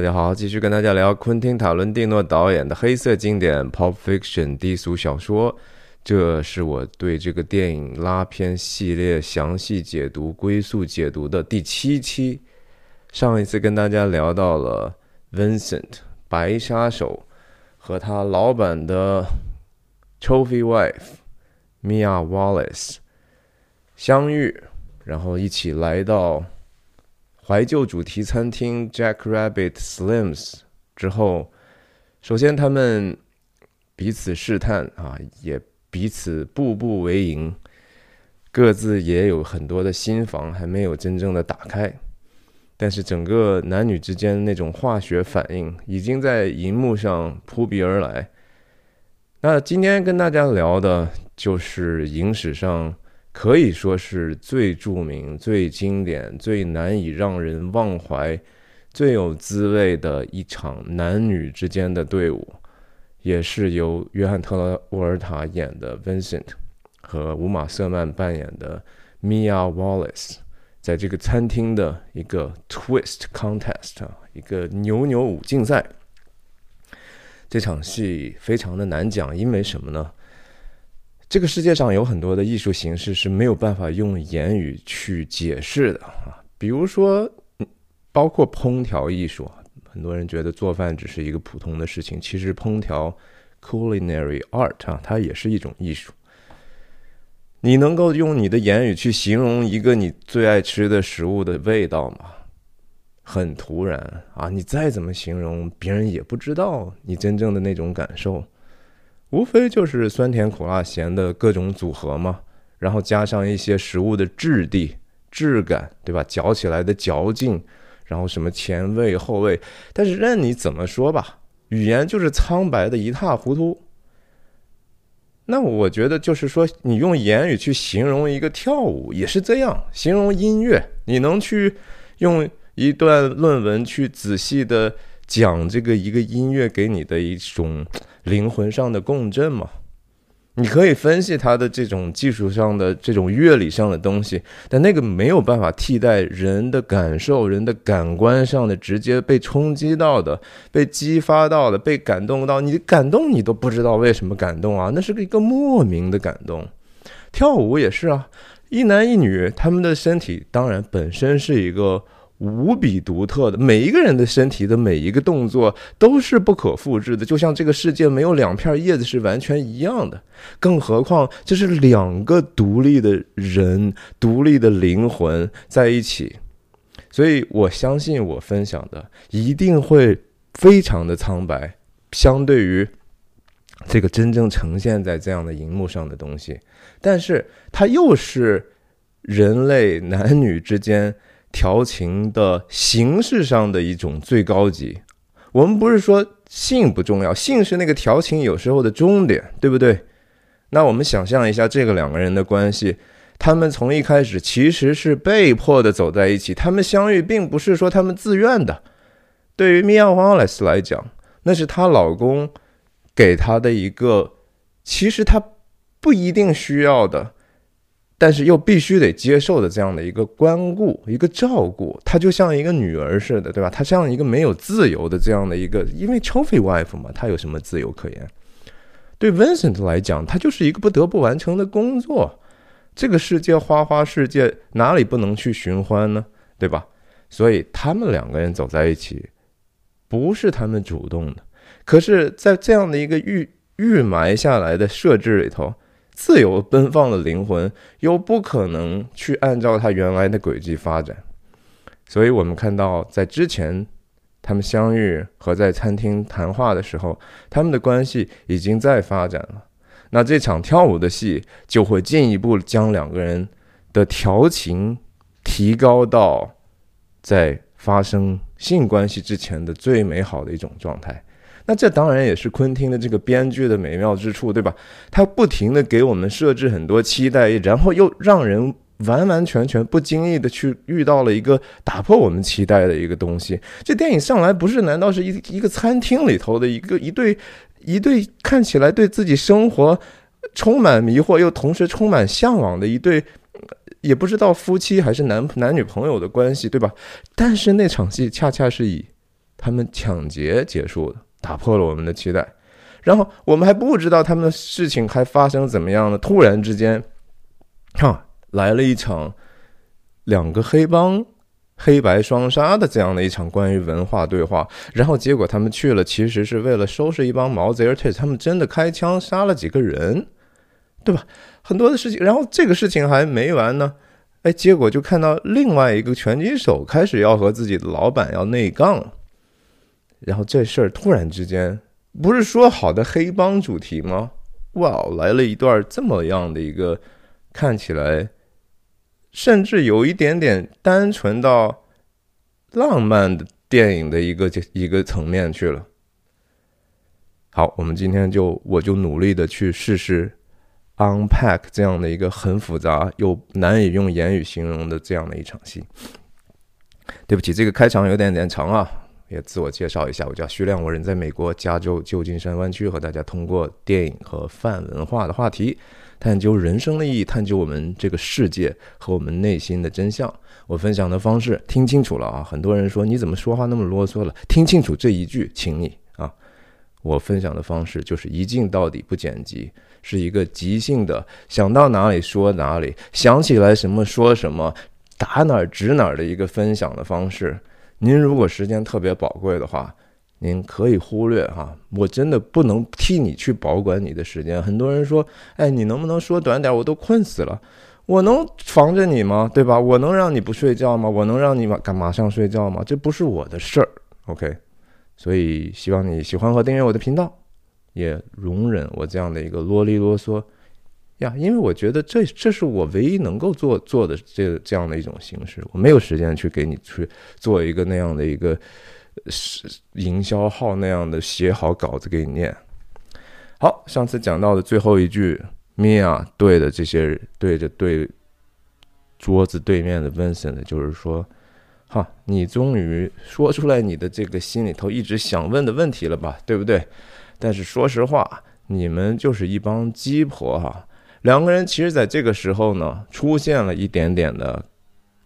大家好，继续跟大家聊昆汀·塔伦蒂诺导演的黑色经典《Pulp Fiction》低俗小说。这是我对这个电影拉片系列详细解读、归宿解读的第七期。上一次跟大家聊到了 Vincent 白杀手和他老板的 Trophy Wife Mia Wallace 相遇，然后一起来到。怀旧主题餐厅 Jack Rabbit Slims 之后，首先他们彼此试探啊，也彼此步步为营，各自也有很多的心房还没有真正的打开，但是整个男女之间那种化学反应已经在荧幕上扑鼻而来。那今天跟大家聊的就是影史上。可以说是最著名、最经典、最难以让人忘怀、最有滋味的一场男女之间的队伍，也是由约翰·特拉沃尔塔演的 Vincent 和乌玛·瑟曼扮演的 Mia Wallace，在这个餐厅的一个 Twist Contest，一个扭扭舞竞赛。这场戏非常的难讲，因为什么呢？这个世界上有很多的艺术形式是没有办法用言语去解释的啊，比如说，包括烹调艺术很多人觉得做饭只是一个普通的事情，其实烹调 （culinary art） 啊，它也是一种艺术。你能够用你的言语去形容一个你最爱吃的食物的味道吗？很突然啊！你再怎么形容，别人也不知道你真正的那种感受。无非就是酸甜苦辣咸的各种组合嘛，然后加上一些食物的质地、质感，对吧？嚼起来的嚼劲，然后什么前味后味，但是任你怎么说吧，语言就是苍白的一塌糊涂。那我觉得就是说，你用言语去形容一个跳舞也是这样，形容音乐，你能去用一段论文去仔细的。讲这个一个音乐给你的一种灵魂上的共振嘛？你可以分析它的这种技术上的这种乐理上的东西，但那个没有办法替代人的感受、人的感官上的直接被冲击到的、被激发到的、被感动到。你感动你都不知道为什么感动啊？那是个一个莫名的感动。跳舞也是啊，一男一女，他们的身体当然本身是一个。无比独特的，每一个人的身体的每一个动作都是不可复制的，就像这个世界没有两片叶子是完全一样的，更何况这是两个独立的人、独立的灵魂在一起，所以我相信我分享的一定会非常的苍白，相对于这个真正呈现在这样的荧幕上的东西，但是它又是人类男女之间。调情的形式上的一种最高级，我们不是说性不重要，性是那个调情有时候的终点，对不对？那我们想象一下这个两个人的关系，他们从一开始其实是被迫的走在一起，他们相遇并不是说他们自愿的。对于米娅·瓦莱斯来讲，那是她老公给她的一个，其实她不一定需要的。但是又必须得接受的这样的一个关顾、一个照顾，她就像一个女儿似的，对吧？她像一个没有自由的这样的一个，因为 trophy wife 嘛，她有什么自由可言？对 Vincent 来讲，他就是一个不得不完成的工作。这个世界花花世界，哪里不能去寻欢呢？对吧？所以他们两个人走在一起，不是他们主动的，可是，在这样的一个预预埋下来的设置里头。自由奔放的灵魂又不可能去按照他原来的轨迹发展，所以我们看到，在之前他们相遇和在餐厅谈话的时候，他们的关系已经在发展了。那这场跳舞的戏就会进一步将两个人的调情提高到在发生性关系之前的最美好的一种状态。那这当然也是昆汀的这个编剧的美妙之处，对吧？他不停的给我们设置很多期待，然后又让人完完全全不经意的去遇到了一个打破我们期待的一个东西。这电影上来不是？难道是一一个餐厅里头的一个一对一对看起来对自己生活充满迷惑又同时充满向往的一对，也不知道夫妻还是男男女朋友的关系，对吧？但是那场戏恰恰是以。他们抢劫结束的，打破了我们的期待。然后我们还不知道他们的事情还发生怎么样呢？突然之间，哈，来了一场两个黑帮黑白双杀的这样的一场关于文化对话。然后结果他们去了，其实是为了收拾一帮毛贼，而且他们真的开枪杀了几个人，对吧？很多的事情。然后这个事情还没完呢，哎，结果就看到另外一个拳击手开始要和自己的老板要内杠，然后这事儿突然之间。不是说好的黑帮主题吗？哇，来了一段这么样的一个看起来，甚至有一点点单纯到浪漫的电影的一个一个层面去了。好，我们今天就我就努力的去试试 unpack 这样的一个很复杂又难以用言语形容的这样的一场戏。对不起，这个开场有点点长啊。也自我介绍一下，我叫徐亮，我人在美国加州旧金山湾区，和大家通过电影和泛文化的话题，探究人生的意义，探究我们这个世界和我们内心的真相。我分享的方式听清楚了啊！很多人说你怎么说话那么啰嗦了？听清楚这一句，请你啊！我分享的方式就是一镜到底不剪辑，是一个即兴的，想到哪里说哪里，想起来什么说什么，打哪儿指哪儿的一个分享的方式。您如果时间特别宝贵的话，您可以忽略哈。我真的不能替你去保管你的时间。很多人说，哎，你能不能说短点？我都困死了，我能防着你吗？对吧？我能让你不睡觉吗？我能让你马赶马上睡觉吗？这不是我的事儿。OK，所以希望你喜欢和订阅我的频道，也容忍我这样的一个啰里啰嗦。呀，因为我觉得这这是我唯一能够做做的这这样的一种形式，我没有时间去给你去做一个那样的一个是营销号那样的写好稿子给你念。好，上次讲到的最后一句，米娅对的这些对着对桌子对面的 Vincent，就是说，哈，你终于说出来你的这个心里头一直想问的问题了吧，对不对？但是说实话，你们就是一帮鸡婆哈。两个人其实在这个时候呢，出现了一点点的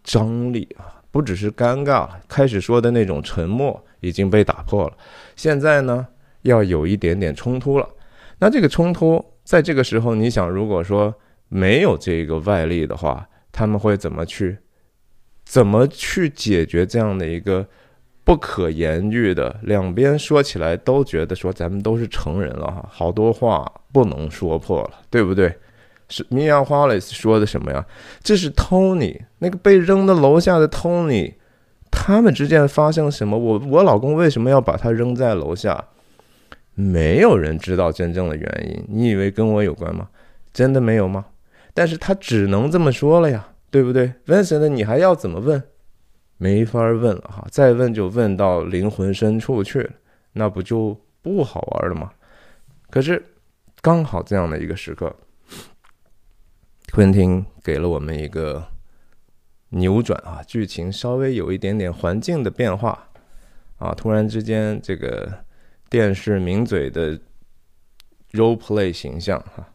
张力啊，不只是尴尬，开始说的那种沉默已经被打破了。现在呢，要有一点点冲突了。那这个冲突在这个时候，你想，如果说没有这个外力的话，他们会怎么去，怎么去解决这样的一个不可言喻的？两边说起来都觉得说咱们都是成人了哈，好多话不能说破了，对不对？是米娅·华莱斯说的什么呀？这是 Tony 那个被扔的楼下的 Tony，他们之间发生了什么？我我老公为什么要把他扔在楼下？没有人知道真正的原因。你以为跟我有关吗？真的没有吗？但是他只能这么说了呀，对不对？Vincent，你还要怎么问？没法问了哈，再问就问到灵魂深处去了，那不就不好玩了吗？可是刚好这样的一个时刻。昆汀给了我们一个扭转啊，剧情稍微有一点点环境的变化啊，突然之间这个电视名嘴的 role play 形象哈，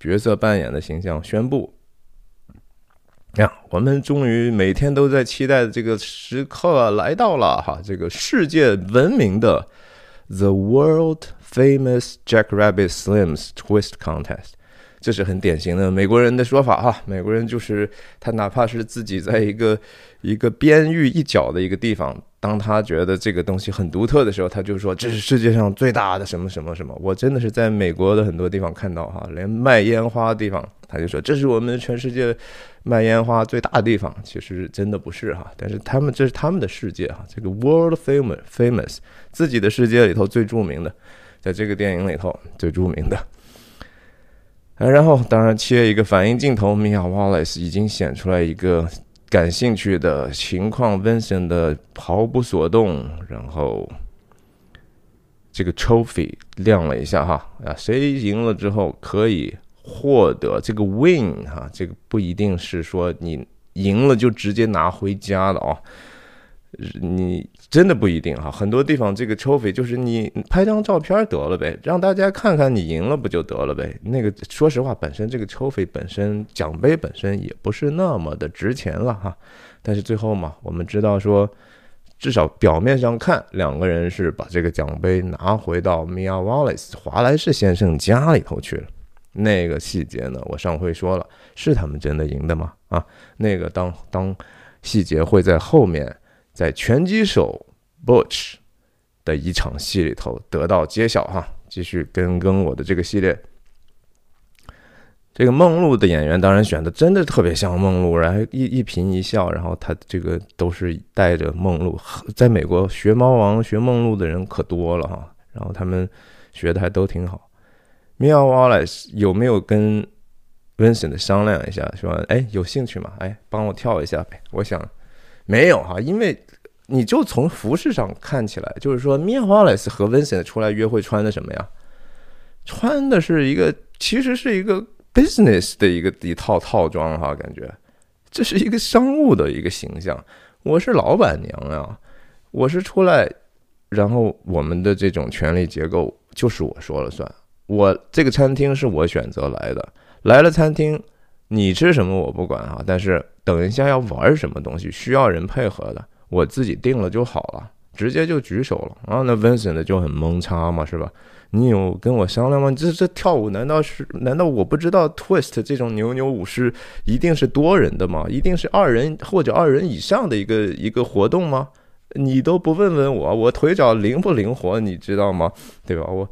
角色扮演的形象宣布，呀，我们终于每天都在期待的这个时刻来到了哈，这个世界闻名的 The World Famous Jack Rabbit Slims Twist Contest。这是很典型的美国人的说法哈，美国人就是他哪怕是自己在一个一个边域一角的一个地方，当他觉得这个东西很独特的时候，他就说这是世界上最大的什么什么什么。我真的是在美国的很多地方看到哈，连卖烟花的地方，他就说这是我们全世界卖烟花最大的地方。其实真的不是哈，但是他们这是他们的世界哈，这个 world famous famous 自己的世界里头最著名的，在这个电影里头最著名的。然后，当然切一个反应镜头，米娅·瓦莱斯已经显出来一个感兴趣的情况，Vincent 的毫不所动。然后，这个 trophy 亮了一下哈啊，谁赢了之后可以获得这个 win 哈，这个不一定是说你赢了就直接拿回家的啊。你真的不一定哈，很多地方这个 trophy 就是你拍张照片得了呗，让大家看看你赢了不就得了呗？那个说实话，本身这个 trophy 本身奖杯本身也不是那么的值钱了哈。但是最后嘛，我们知道说至少表面上看，两个人是把这个奖杯拿回到 Mia Wallace 华莱士先生家里头去了。那个细节呢，我上回说了，是他们真的赢的吗？啊，那个当当细节会在后面，在拳击手 Butch 的一场戏里头得到揭晓哈。继续跟跟我的这个系列。这个梦露的演员当然选的真的特别像梦露，然后一一颦一笑，然后他这个都是带着梦露。在美国学猫王、学梦露的人可多了哈，然后他们学的还都挺好。Mia Wallace 有没有跟 Vincent 商量一下，说哎有兴趣吗？哎，帮我跳一下呗。我想没有哈，因为你就从服饰上看起来，就是说 Mia Wallace 和 Vincent 出来约会穿的什么呀？穿的是一个，其实是一个。business 的一个一套套装哈，感觉这是一个商务的一个形象。我是老板娘呀，我是出来，然后我们的这种权力结构就是我说了算。我这个餐厅是我选择来的，来了餐厅，你吃什么我不管啊，但是等一下要玩什么东西需要人配合的，我自己定了就好了，直接就举手了。然后那 Vincent 就很懵叉嘛，是吧？你有跟我商量吗？这这跳舞难道是难道我不知道 twist 这种扭扭舞是一定是多人的吗？一定是二人或者二人以上的一个一个活动吗？你都不问问我，我腿脚灵不灵活？你知道吗？对吧？我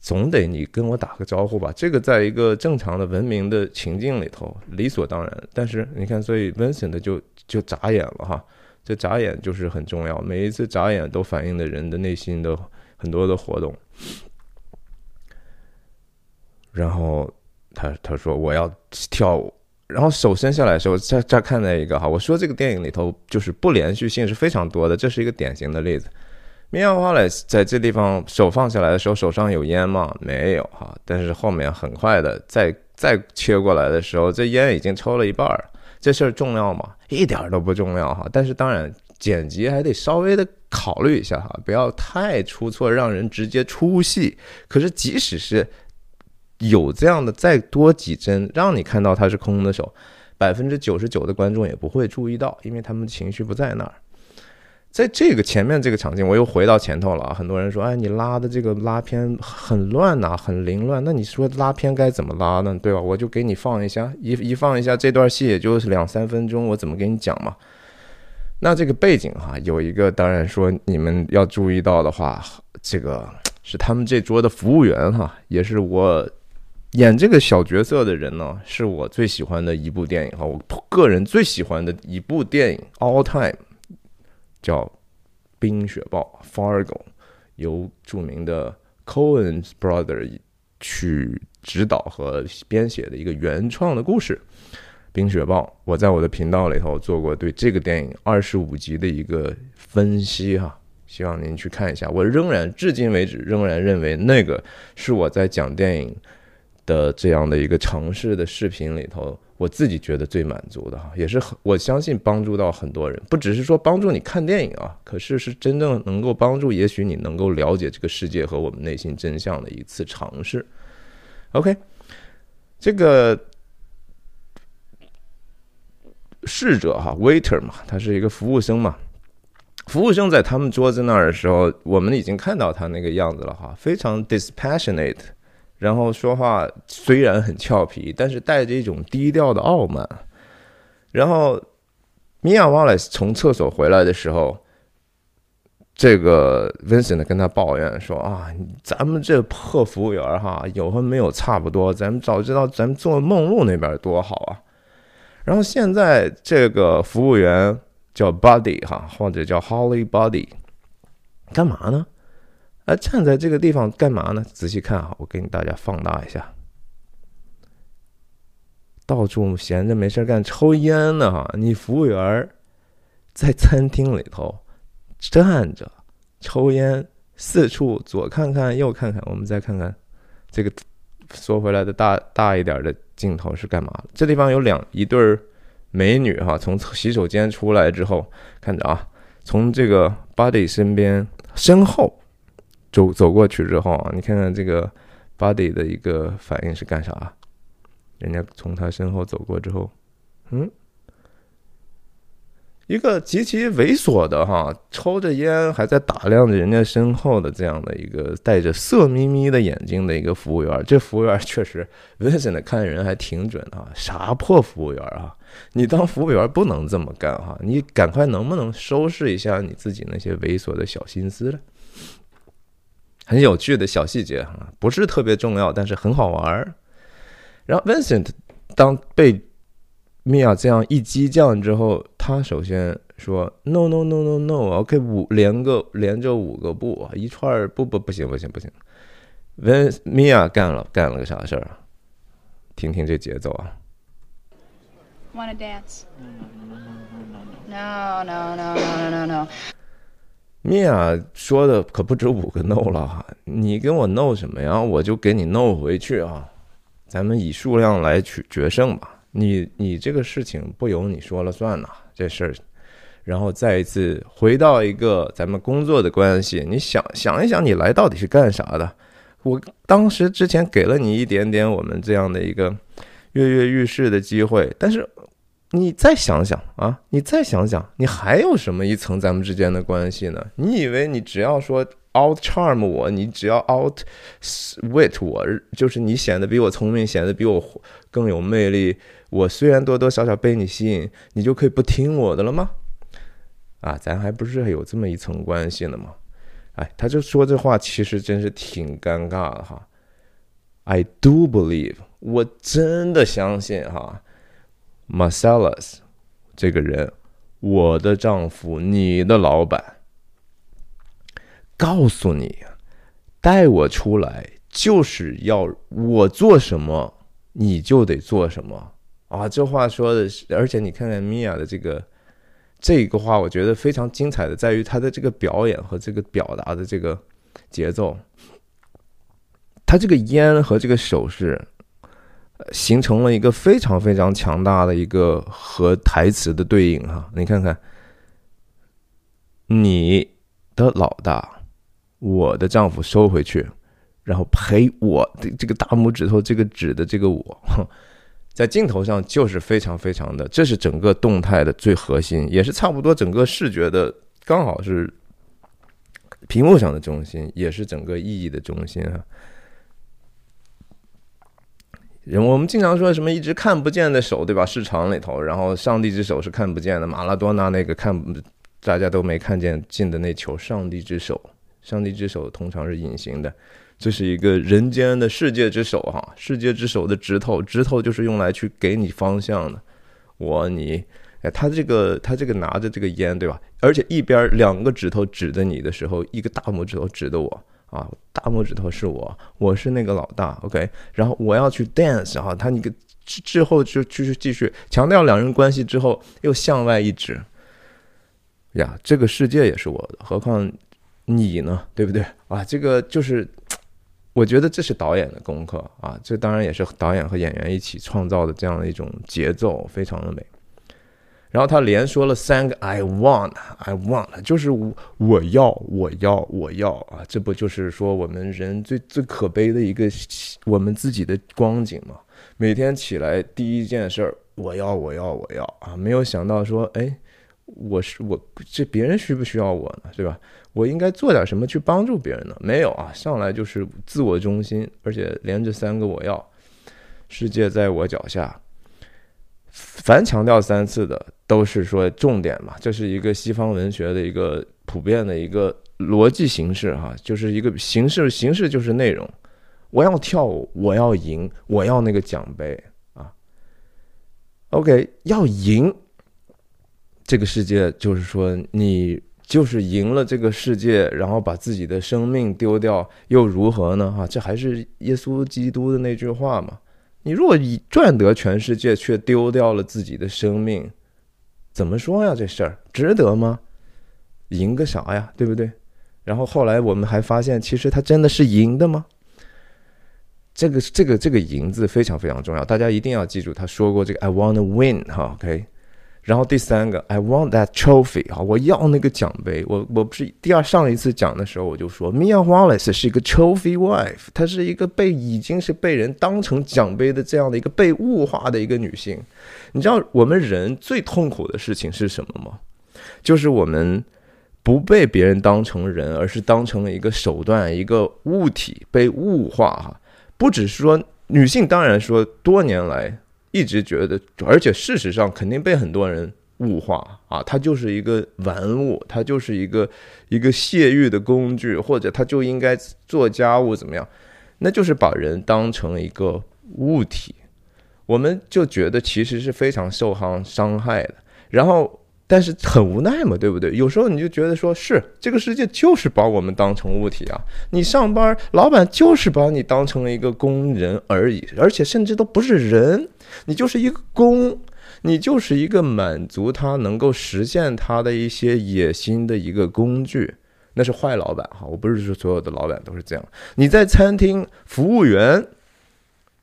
总得你跟我打个招呼吧。这个在一个正常的文明的情境里头理所当然。但是你看，所以 Vincent 就就眨眼了哈。这眨眼就是很重要，每一次眨眼都反映的人的内心的很多的活动。然后他他说我要跳舞，然后手伸下来的时候，再再看那一个哈，我说这个电影里头就是不连续性是非常多的，这是一个典型的例子。米娅·瓦莱斯在这地方手放下来的时候，手上有烟吗？没有哈，但是后面很快的再再切过来的时候，这烟已经抽了一半儿。这事儿重要吗？一点都不重要哈。但是当然剪辑还得稍微的考虑一下哈，不要太出错，让人直接出戏。可是即使是有这样的再多几帧，让你看到他是空的手，百分之九十九的观众也不会注意到，因为他们情绪不在那儿。在这个前面这个场景，我又回到前头了啊！很多人说，哎，你拉的这个拉片很乱呐，很凌乱。那你说拉片该怎么拉呢？对吧？我就给你放一下，一一放一下，这段戏也就是两三分钟，我怎么给你讲嘛？那这个背景哈，有一个，当然说你们要注意到的话，这个是他们这桌的服务员哈，也是我。演这个小角色的人呢，是我最喜欢的一部电影哈，我个人最喜欢的一部电影 all time，叫《冰雪暴》（Fargo），由著名的 Cohen's brother 去指导和编写的一个原创的故事，《冰雪暴》。我在我的频道里头做过对这个电影二十五集的一个分析哈，希望您去看一下。我仍然至今为止仍然认为那个是我在讲电影。的这样的一个尝试的视频里头，我自己觉得最满足的哈，也是很我相信帮助到很多人，不只是说帮助你看电影啊，可是是真正能够帮助，也许你能够了解这个世界和我们内心真相的一次尝试。OK，这个侍者哈，waiter 嘛，他是一个服务生嘛，服务生在他们桌子那儿的时候，我们已经看到他那个样子了哈，非常 dispassionate。然后说话虽然很俏皮，但是带着一种低调的傲慢。然后米娅·瓦莱斯从厕所回来的时候，这个 Vincent 跟他抱怨说：“啊，咱们这破服务员哈，有和没有差不多。咱们早知道咱们做梦露那边多好啊。”然后现在这个服务员叫 Buddy 哈，或者叫 Holly Buddy，干嘛呢？他站在这个地方干嘛呢？仔细看啊，我给你大家放大一下，到处闲着没事干抽烟呢哈！你服务员在餐厅里头站着抽烟，四处左看看右看看。我们再看看这个缩回来的大大一点的镜头是干嘛？这地方有两一对美女哈，从洗手间出来之后，看着啊，从这个 body 身边身后。走走过去之后啊，你看看这个 body 的一个反应是干啥？人家从他身后走过之后，嗯，一个极其猥琐的哈，抽着烟还在打量着人家身后的这样的一个带着色眯眯的眼睛的一个服务员。这服务员确实，Vincent 看人还挺准的啊，啥破服务员啊！你当服务员不能这么干哈，你赶快能不能收拾一下你自己那些猥琐的小心思了？很有趣的小细节哈，不是特别重要，但是很好玩儿。然后 Vincent 当被。米娅这样一激将之后，他首先说：“No no no no no，OK，五连个连着五个步，一串不不不行不行不行。”问米娅干了干了个啥事儿？听听这节奏啊！Wanna dance? No no no no no no。米娅说的可不止五个 no 了哈，你跟我 no 什么呀？我就给你 no 回去啊！咱们以数量来取决胜吧。你你这个事情不由你说了算呐，这事儿，然后再一次回到一个咱们工作的关系，你想想一想，你来到底是干啥的？我当时之前给了你一点点我们这样的一个跃跃欲试的机会，但是你再想想啊，你再想想，你还有什么一层咱们之间的关系呢？你以为你只要说？out charm 我，你只要 out wit 我，就是你显得比我聪明，显得比我更有魅力。我虽然多多少少被你吸引，你就可以不听我的了吗？啊，咱还不是有这么一层关系呢吗？哎，他就说这话，其实真是挺尴尬的哈。I do believe，我真的相信哈，Marcellus 这个人，我的丈夫，你的老板。告诉你，带我出来就是要我做什么，你就得做什么啊！这话说的是，而且你看看米娅的这个这个话，我觉得非常精彩的，在于他的这个表演和这个表达的这个节奏。他这个烟和这个手势，形成了一个非常非常强大的一个和台词的对应哈！你看看，你的老大。我的丈夫收回去，然后陪我的这个大拇指头，这个指的这个我，在镜头上就是非常非常的，这是整个动态的最核心，也是差不多整个视觉的刚好是屏幕上的中心，也是整个意义的中心啊。我们经常说什么一只看不见的手，对吧？市场里头，然后上帝之手是看不见的，马拉多纳那个看大家都没看见进的那球，上帝之手。上帝之手通常是隐形的，这是一个人间的世界之手哈，世界之手的指头，指头就是用来去给你方向的。我你，哎，他这个他这个拿着这个烟对吧？而且一边两个指头指着你的时候，一个大拇指头指的我啊，大拇指头是我，我是那个老大，OK。然后我要去 dance 哈，他那个之后就继续继续强调两人关系之后，又向外一指，呀，这个世界也是我的，何况。你呢，对不对啊？这个就是，我觉得这是导演的功课啊。这当然也是导演和演员一起创造的这样的一种节奏，非常的美。然后他连说了三个 “I want, I want”，就是我我要我要我要啊！这不就是说我们人最最可悲的一个我们自己的光景吗？每天起来第一件事儿，我要我要我要啊！没有想到说，哎。我是我，这别人需不需要我呢？对吧？我应该做点什么去帮助别人呢？没有啊，上来就是自我中心，而且连着三个我要，世界在我脚下。凡强调三次的都是说重点嘛，这是一个西方文学的一个普遍的一个逻辑形式哈，就是一个形式，形式就是内容。我要跳舞，我要赢，我要那个奖杯啊。OK，要赢。这个世界就是说，你就是赢了这个世界，然后把自己的生命丢掉，又如何呢？哈，这还是耶稣基督的那句话嘛？你如果以赚得全世界，却丢掉了自己的生命，怎么说呀？这事儿值得吗？赢个啥呀？对不对？然后后来我们还发现，其实他真的是赢的吗？这个这个这个“赢”字非常非常重要，大家一定要记住，他说过这个 “I wanna win”，哈，OK。然后第三个，I want that trophy 啊，我要那个奖杯。我我不是第二上一次讲的时候我就说，Mia Wallace 是一个 trophy wife，她是一个被已经是被人当成奖杯的这样的一个被物化的一个女性。你知道我们人最痛苦的事情是什么吗？就是我们不被别人当成人，而是当成了一个手段、一个物体被物化哈。不只是说女性，当然说多年来一直觉得，而且事实上肯定被很多人物化啊，他就是一个玩物，他就是一个一个泄欲的工具，或者他就应该做家务怎么样？那就是把人当成一个物体。我们就觉得其实是非常受伤伤害的，然后但是很无奈嘛，对不对？有时候你就觉得说是这个世界就是把我们当成物体啊，你上班老板就是把你当成了一个工人而已，而且甚至都不是人，你就是一个工，你就是一个满足他能够实现他的一些野心的一个工具，那是坏老板哈，我不是说所有的老板都是这样，你在餐厅服务员。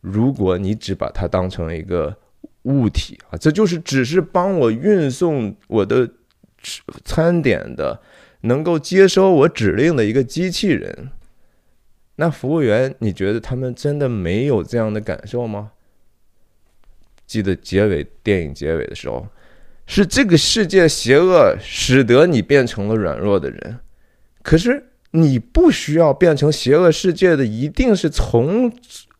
如果你只把它当成一个物体啊，这就是只是帮我运送我的餐点的，能够接收我指令的一个机器人，那服务员，你觉得他们真的没有这样的感受吗？记得结尾电影结尾的时候，是这个世界邪恶使得你变成了软弱的人，可是你不需要变成邪恶世界的，一定是从。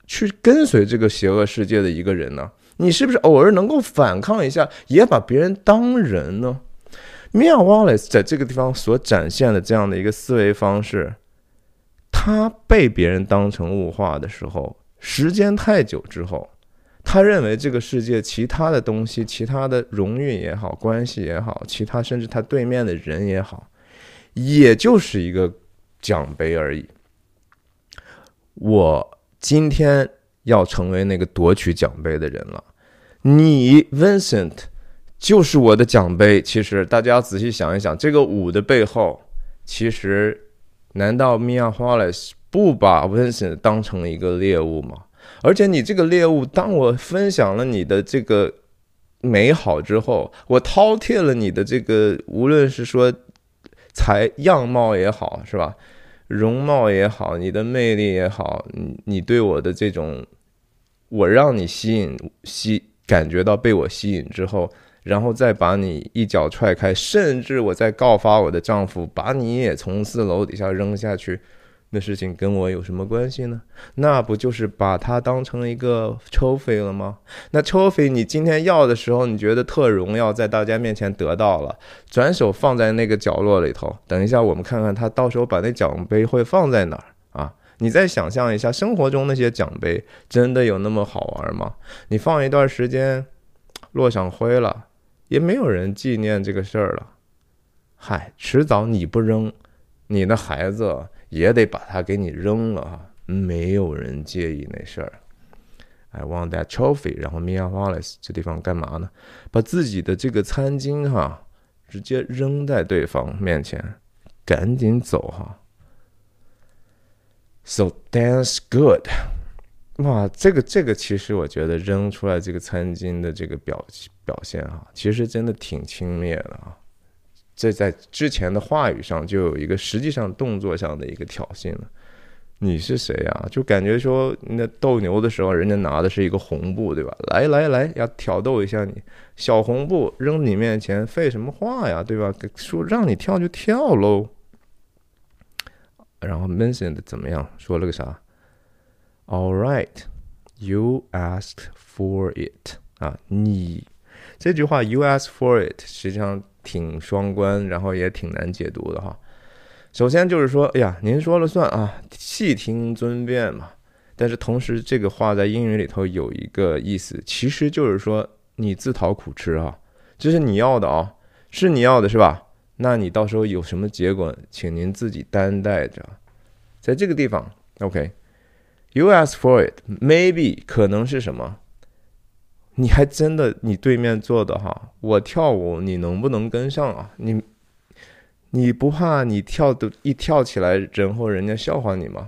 去跟随这个邪恶世界的一个人呢？你是不是偶尔能够反抗一下，也把别人当人呢？Mia Wallace 在这个地方所展现的这样的一个思维方式，他被别人当成物化的时候，时间太久之后，他认为这个世界其他的东西，其他的荣誉也好，关系也好，其他甚至他对面的人也好，也就是一个奖杯而已。我。今天要成为那个夺取奖杯的人了，你 Vincent 就是我的奖杯。其实大家仔细想一想，这个五的背后，其实难道 Mia Wallace 不把 Vincent 当成一个猎物吗？而且你这个猎物，当我分享了你的这个美好之后，我饕餮了你的这个，无论是说才样貌也好，是吧？容貌也好，你的魅力也好，你你对我的这种，我让你吸引吸感觉到被我吸引之后，然后再把你一脚踹开，甚至我再告发我的丈夫，把你也从四楼底下扔下去。那事情跟我有什么关系呢？那不就是把它当成一个 trophy 了吗？那 trophy 你今天要的时候，你觉得特荣耀，在大家面前得到了，转手放在那个角落里头。等一下，我们看看他到时候把那奖杯会放在哪儿？你再想象一下，生活中那些奖杯真的有那么好玩吗？你放一段时间，落上灰了，也没有人纪念这个事儿了。嗨，迟早你不扔，你的孩子。也得把它给你扔了哈，没有人介意那事儿。I want that trophy。然后 Mia Wallace 这地方干嘛呢？把自己的这个餐巾哈，直接扔在对方面前，赶紧走哈。So dance good。哇，这个这个其实我觉得扔出来这个餐巾的这个表表现哈，其实真的挺轻蔑的啊。这在之前的话语上就有一个实际上动作上的一个挑衅了。你是谁呀？就感觉说那斗牛的时候，人家拿的是一个红布，对吧？来来来，要挑逗一下你，小红布扔你面前，废什么话呀，对吧？说让你跳就跳喽。然后 mentioned 怎么样？说了个啥？All right, you asked for it 啊，你这句话 you asked for it 实际上。挺双关，然后也挺难解读的哈。首先就是说，哎呀，您说了算啊，细听尊便嘛。但是同时，这个话在英语里头有一个意思，其实就是说你自讨苦吃啊，这是你要的啊，是你要的是吧？那你到时候有什么结果，请您自己担待着。在这个地方，OK，you ask for it，maybe 可能是什么？你还真的，你对面坐的哈，我跳舞，你能不能跟上啊？你，你不怕你跳的一跳起来，然后人家笑话你吗？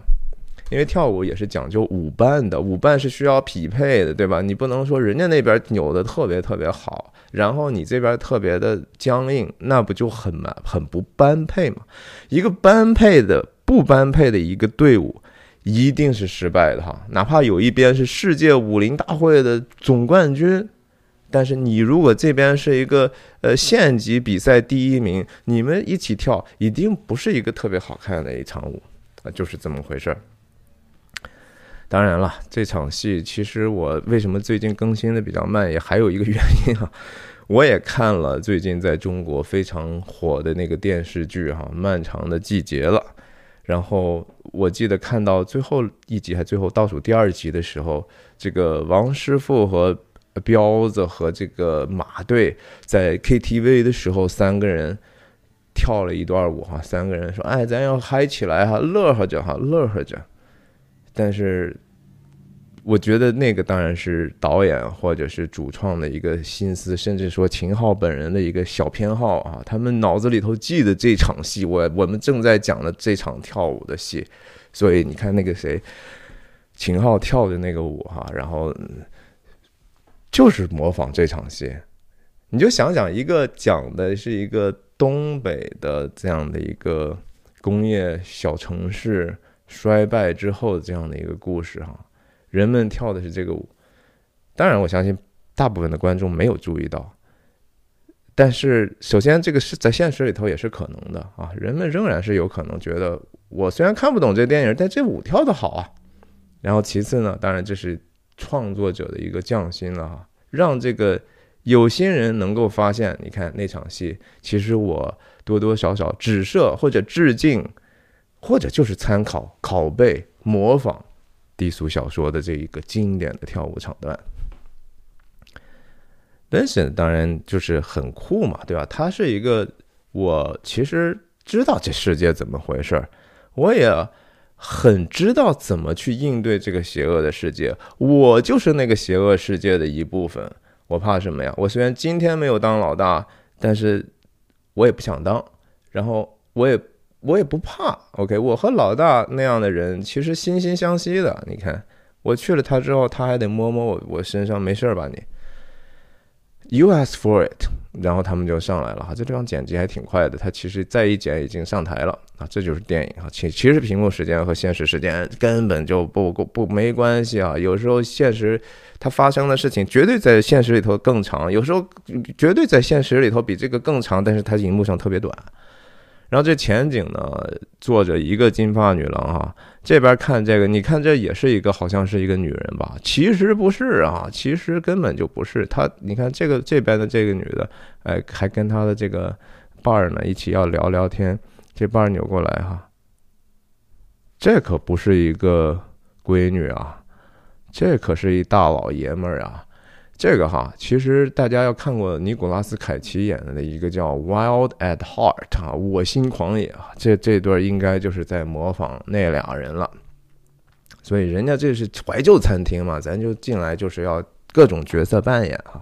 因为跳舞也是讲究舞伴的，舞伴是需要匹配的，对吧？你不能说人家那边扭的特别特别好，然后你这边特别的僵硬，那不就很蛮很不般配吗？一个般配的不般配的一个队伍。一定是失败的哈，哪怕有一边是世界武林大会的总冠军，但是你如果这边是一个呃县级比赛第一名，你们一起跳，一定不是一个特别好看的一场舞啊，就是这么回事儿。当然了，这场戏其实我为什么最近更新的比较慢，也还有一个原因啊。我也看了最近在中国非常火的那个电视剧哈，《漫长的季节》了。然后我记得看到最后一集还最后倒数第二集的时候，这个王师傅和彪子和这个马队在 KTV 的时候，三个人跳了一段舞哈。三个人说：“哎，咱要嗨起来哈，乐呵着哈，乐呵着。”但是，我觉得那个当然是导演或者是主创的一个心思，甚至说秦昊本人的一个小偏好啊。他们脑子里头记得这场戏，我我们正在讲的这场跳舞的戏，所以你看那个谁，秦昊跳的那个舞哈，然后就是模仿这场戏。你就想想，一个讲的是一个东北的这样的一个工业小城市。衰败之后的这样的一个故事哈，人们跳的是这个舞，当然我相信大部分的观众没有注意到，但是首先这个是在现实里头也是可能的啊，人们仍然是有可能觉得我虽然看不懂这电影，但这舞跳的好啊。然后其次呢，当然这是创作者的一个匠心了哈，让这个有心人能够发现，你看那场戏，其实我多多少少指涉或者致敬。或者就是参考、拷贝、模仿低俗小说的这一个经典的跳舞场段。Benson 当然就是很酷嘛，对吧？他是一个我其实知道这世界怎么回事儿，我也很知道怎么去应对这个邪恶的世界。我就是那个邪恶世界的一部分。我怕什么呀？我虽然今天没有当老大，但是我也不想当。然后我也。我也不怕，OK，我和老大那样的人其实惺惺相惜的。你看，我去了他之后，他还得摸摸我我身上，没事吧你？You ask for it，然后他们就上来了哈。这地方剪辑还挺快的，他其实再一剪已经上台了啊。这就是电影啊，其其实屏幕时间和现实时间根本就不不没关系啊。有时候现实它发生的事情绝对在现实里头更长，有时候绝对在现实里头比这个更长，但是它荧幕上特别短。然后这前景呢，坐着一个金发女郎哈，这边看这个，你看这也是一个好像是一个女人吧？其实不是啊，其实根本就不是她。你看这个这边的这个女的，哎，还跟她的这个伴儿呢一起要聊聊天。这伴儿扭过来哈，这可不是一个闺女啊，这可是一大老爷们儿啊。这个哈，其实大家要看过尼古拉斯凯奇演的一个叫《Wild at Heart》啊，我心狂野啊，这这段应该就是在模仿那俩人了。所以人家这是怀旧餐厅嘛，咱就进来就是要各种角色扮演哈。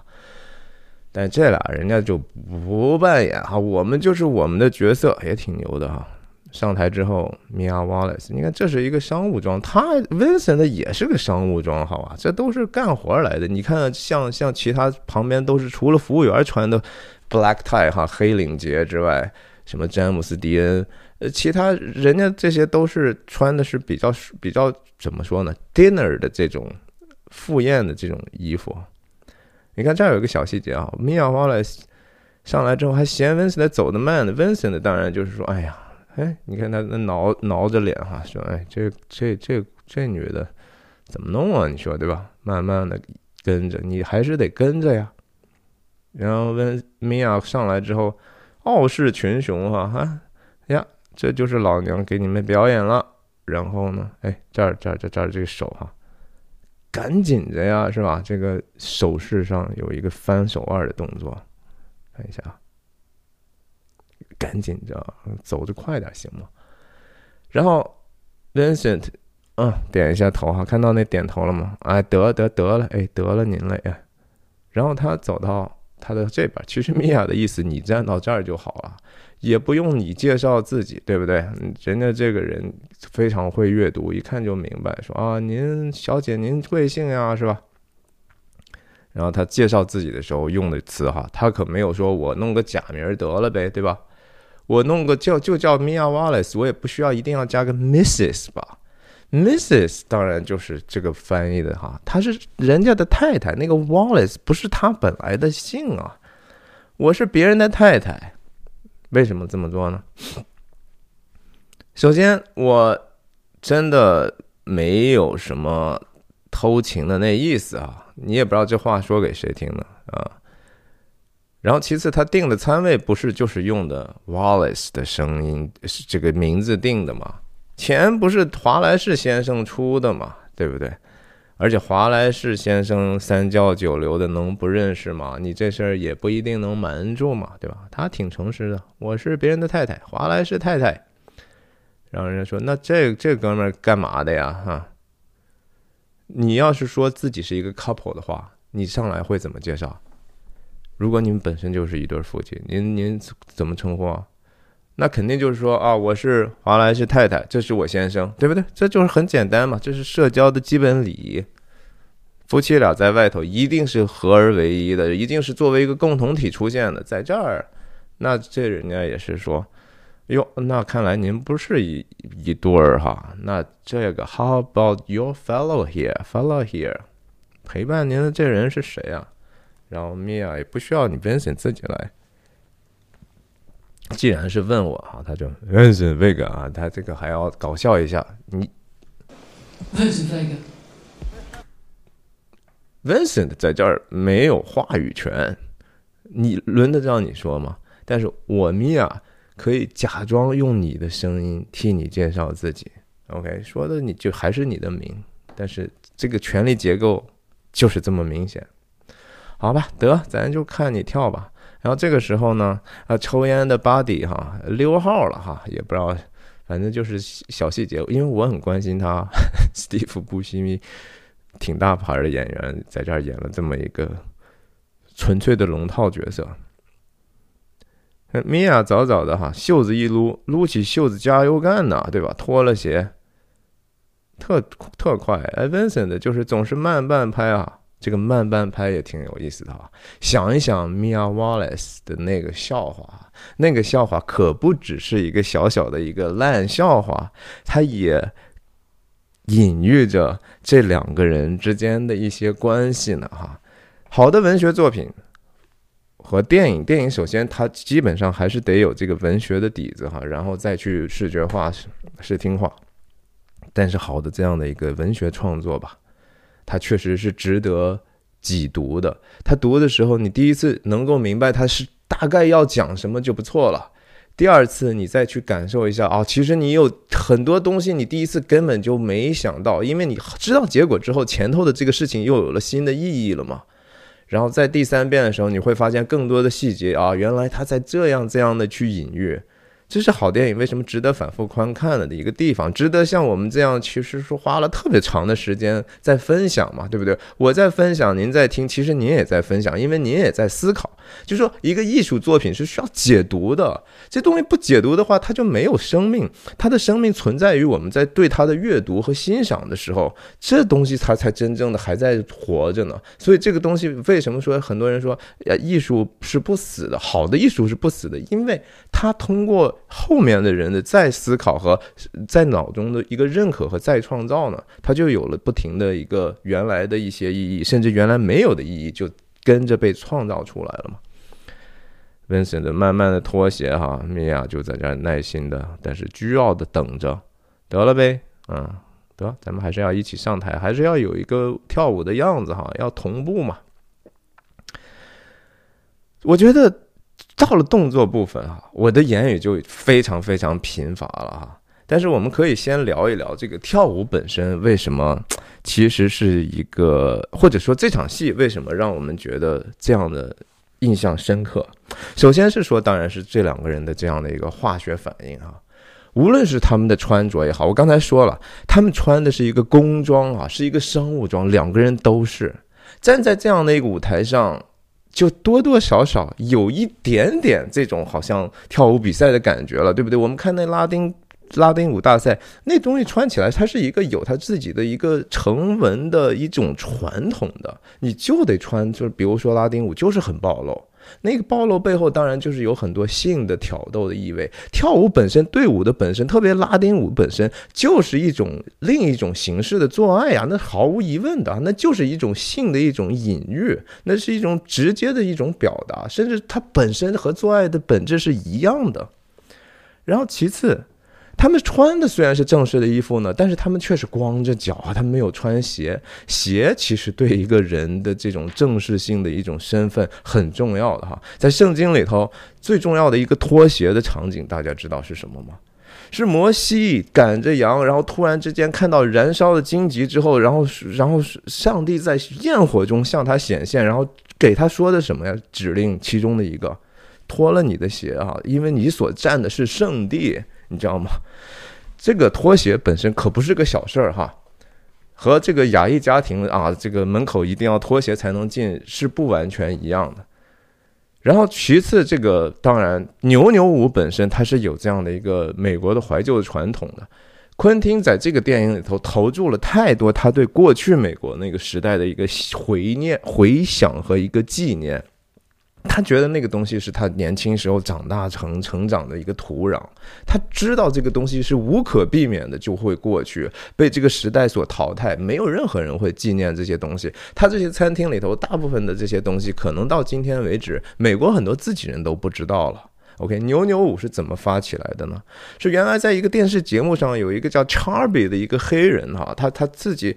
但这俩人家就不扮演哈，我们就是我们的角色，也挺牛的哈。上台之后，Mia Wallace，你看这是一个商务装，他 Vincent 也是个商务装，好吧，这都是干活来的。你看，像像其他旁边都是除了服务员穿的 black tie 哈黑领结之外，什么詹姆斯迪恩，呃，其他人家这些都是穿的是比较比较怎么说呢，dinner 的这种赴宴的这种衣服。你看这儿有一个小细节啊，Mia Wallace 上来之后还嫌 Vincent 走得慢，Vincent 当然就是说，哎呀。哎，你看他那挠挠着脸哈，说：“哎，这这这这女的怎么弄啊？你说对吧？慢慢的跟着，你还是得跟着呀。”然后问米娅上来之后，傲视群雄哈哈呀，这就是老娘给你们表演了。然后呢，哎，这儿这儿这儿这儿这个手哈，赶紧着呀，是吧？这个手势上有一个翻手腕的动作，看一下啊。赶紧着，走着快点行吗？然后 Vincent，嗯，点一下头哈，看到那点头了吗？哎，得得得了，哎，得了您了呀。然后他走到他的这边，其实米娅的意思，你站到这儿就好了，也不用你介绍自己，对不对？人家这个人非常会阅读，一看就明白，说啊，您小姐您贵姓呀，是吧？然后他介绍自己的时候用的词哈，他可没有说我弄个假名得了呗，对吧？我弄个叫就叫 Mia Wallace，我也不需要一定要加个 Mrs 吧 Mrs. 当然就是这个翻译的哈，她是人家的太太，那个 Wallace 不是她本来的姓啊。我是别人的太太，为什么这么做呢？首先，我真的没有什么偷情的那意思啊，你也不知道这话说给谁听的啊。然后，其次，他定的餐位不是就是用的 Wallace 的声音是这个名字定的吗？钱不是华莱士先生出的嘛，对不对？而且华莱士先生三教九流的，能不认识吗？你这事儿也不一定能瞒住嘛，对吧？他挺诚实的，我是别人的太太，华莱士太太。然后人家说，那这这哥们儿干嘛的呀？哈，你要是说自己是一个 couple 的话，你上来会怎么介绍？如果你们本身就是一对夫妻，您您怎么称呼啊？那肯定就是说啊，我是华莱士太太，这是我先生，对不对？这就是很简单嘛，这是社交的基本礼仪。夫妻俩在外头一定是合而为一的，一定是作为一个共同体出现的。在这儿，那这人家也是说，哟，那看来您不是一一对儿哈。那这个，How about your fellow here？Fellow here，陪伴您的这人是谁啊？然后 Mia 也不需要你 Vincent 自己来。既然是问我哈，他就 Vincent Vega 啊，他这个还要搞笑一下。你 Vincent Vega。Vincent 在这儿没有话语权，你轮得着你说吗？但是我 Mia 可以假装用你的声音替你介绍自己。OK，说的你就还是你的名，但是这个权力结构就是这么明显。好吧，得咱就看你跳吧。然后这个时候呢，啊，抽烟的 Buddy 哈溜号了哈，也不知道，反正就是小细节。因为我很关心他，史蒂夫·布西米挺大牌的演员，在这儿演了这么一个纯粹的龙套角色。米娅早早的哈，袖子一撸，撸起袖子加油干呐，对吧？脱了鞋，特特快。哎，Vincent 就是总是慢半拍啊。这个慢半拍也挺有意思的啊！想一想，Mia Wallace 的那个笑话，那个笑话可不只是一个小小的一个烂笑话，它也隐喻着这两个人之间的一些关系呢。哈，好的文学作品和电影，电影首先它基本上还是得有这个文学的底子哈，然后再去视觉化、视听化。但是好的这样的一个文学创作吧。它确实是值得挤读的。他读的时候，你第一次能够明白他是大概要讲什么就不错了。第二次你再去感受一下啊，其实你有很多东西你第一次根本就没想到，因为你知道结果之后，前头的这个事情又有了新的意义了嘛。然后在第三遍的时候，你会发现更多的细节啊，原来他在这样这样的去隐喻。这是好电影为什么值得反复观看了的一个地方，值得像我们这样，其实说花了特别长的时间在分享嘛，对不对？我在分享，您在听，其实您也在分享，因为您也在思考。就说一个艺术作品是需要解读的，这东西不解读的话，它就没有生命。它的生命存在于我们在对它的阅读和欣赏的时候，这东西它才真正的还在活着呢。所以这个东西为什么说很多人说，呀，艺术是不死的，好的艺术是不死的，因为它通过。后面的人的再思考和在脑中的一个认可和再创造呢，他就有了不停的一个原来的一些意义，甚至原来没有的意义就跟着被创造出来了嘛。Vincent 慢慢的脱鞋哈，米娅就在这儿耐心的，但是倨傲的等着，得了呗，嗯，得，咱们还是要一起上台，还是要有一个跳舞的样子哈，要同步嘛。我觉得。到了动作部分哈，我的言语就非常非常贫乏了哈。但是我们可以先聊一聊这个跳舞本身为什么其实是一个，或者说这场戏为什么让我们觉得这样的印象深刻。首先是说，当然是这两个人的这样的一个化学反应啊，无论是他们的穿着也好，我刚才说了，他们穿的是一个工装啊，是一个商务装，两个人都是站在这样的一个舞台上。就多多少少有一点点这种好像跳舞比赛的感觉了，对不对？我们看那拉丁拉丁舞大赛，那东西穿起来，它是一个有它自己的一个成文的一种传统的，你就得穿，就是比如说拉丁舞就是很暴露，那个暴露背后当然就是有很多性的挑逗的意味。跳舞本身，队伍的本身，特别拉丁舞本身就是一种另一种形式的做爱呀，那毫无疑问的，那就是一种性的一种隐喻，那是一种直接的一种表达，甚至它本身和做爱的本质是一样的。然后其次。他们穿的虽然是正式的衣服呢，但是他们却是光着脚啊，他们没有穿鞋。鞋其实对一个人的这种正式性的一种身份很重要的哈。在圣经里头，最重要的一个脱鞋的场景，大家知道是什么吗？是摩西赶着羊，然后突然之间看到燃烧的荆棘之后，然后然后上帝在焰火中向他显现，然后给他说的什么呀？指令其中的一个，脱了你的鞋啊，因为你所站的是圣地。你知道吗？这个拖鞋本身可不是个小事儿哈，和这个亚裔家庭啊，这个门口一定要拖鞋才能进是不完全一样的。然后其次，这个当然牛牛舞本身它是有这样的一个美国的怀旧传统的。昆汀在这个电影里头投注了太多他对过去美国那个时代的一个回念、回想和一个纪念。他觉得那个东西是他年轻时候长大成成长的一个土壤，他知道这个东西是无可避免的就会过去，被这个时代所淘汰，没有任何人会纪念这些东西。他这些餐厅里头大部分的这些东西，可能到今天为止，美国很多自己人都不知道了。OK，牛牛舞是怎么发起来的呢？是原来在一个电视节目上有一个叫 Charby 的一个黑人哈，他他自己。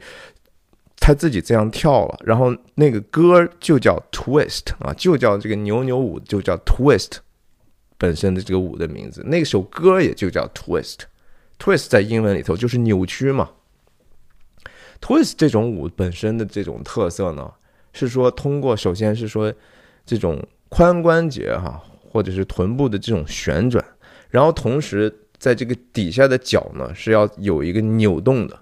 他自己这样跳了，然后那个歌就叫 Twist 啊，就叫这个扭扭舞，就叫 Twist 本身的这个舞的名字。那首歌也就叫 Twist，Twist 在英文里头就是扭曲嘛。Twist 这种舞本身的这种特色呢，是说通过首先是说这种髋关节哈，或者是臀部的这种旋转，然后同时在这个底下的脚呢是要有一个扭动的。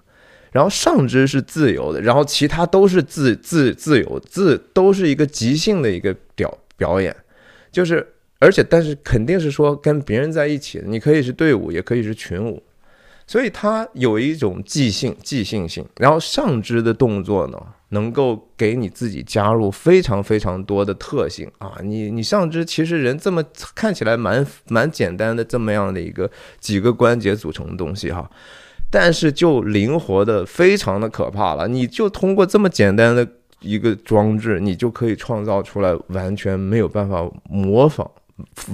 然后上肢是自由的，然后其他都是自自自由自都是一个即兴的一个表表演，就是而且但是肯定是说跟别人在一起的，你可以是队伍，也可以是群舞，所以它有一种即兴即兴性。然后上肢的动作呢，能够给你自己加入非常非常多的特性啊，你你上肢其实人这么看起来蛮蛮简单的这么样的一个几个关节组成的东西哈。但是就灵活的非常的可怕了，你就通过这么简单的一个装置，你就可以创造出来完全没有办法模仿、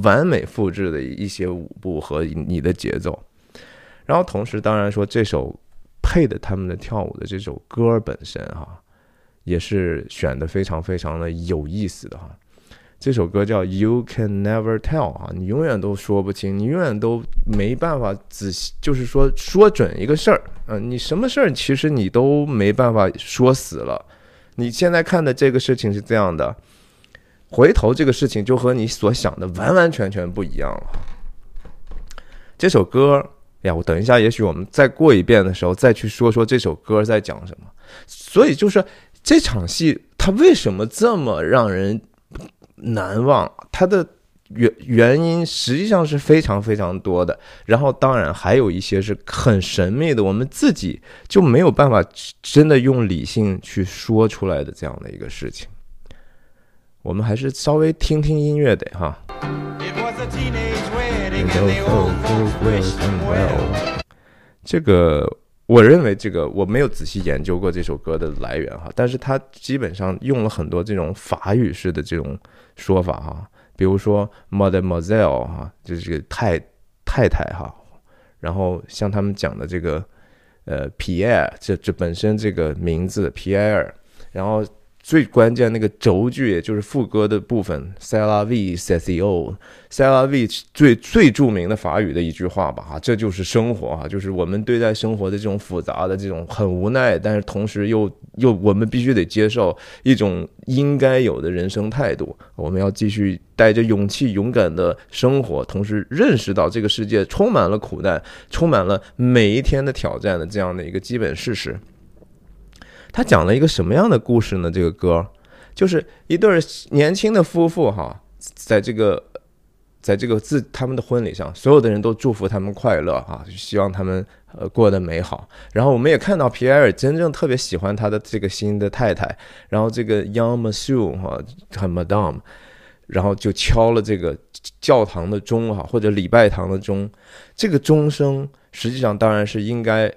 完美复制的一些舞步和你的节奏。然后同时，当然说这首配的他们的跳舞的这首歌本身哈，也是选的非常非常的有意思的哈。这首歌叫 You Can Never Tell 啊，你永远都说不清，你永远都没办法仔细，就是说说准一个事儿，嗯，你什么事儿其实你都没办法说死了。你现在看的这个事情是这样的，回头这个事情就和你所想的完完全全不一样了。这首歌呀，我等一下，也许我们再过一遍的时候再去说说这首歌在讲什么。所以就是这场戏它为什么这么让人？难忘，它的原原因实际上是非常非常多的，然后当然还有一些是很神秘的，我们自己就没有办法真的用理性去说出来的这样的一个事情。我们还是稍微听听音乐得哈。这个。我认为这个我没有仔细研究过这首歌的来源哈，但是它基本上用了很多这种法语式的这种说法哈，比如说 Mademoiselle 哈，就是这个太太太哈，然后像他们讲的这个呃 Pierre，这这本身这个名字 Pierre，然后。最关键那个轴句，也就是副歌的部分，“C'est la vie, c'est o”，“C'est la v i 最最著名的法语的一句话吧，哈，这就是生活啊，就是我们对待生活的这种复杂的这种很无奈，但是同时又又我们必须得接受一种应该有的人生态度，我们要继续带着勇气勇敢的生活，同时认识到这个世界充满了苦难，充满了每一天的挑战的这样的一个基本事实。他讲了一个什么样的故事呢？这个歌就是一对年轻的夫妇哈，在这个在这个自他们的婚礼上，所有的人都祝福他们快乐啊，希望他们呃过得美好。然后我们也看到皮埃尔真正特别喜欢他的这个新的太太，然后这个 Young Monsieur 哈和 Madame，然后就敲了这个教堂的钟哈，或者礼拜堂的钟。这个钟声实际上当然是应该，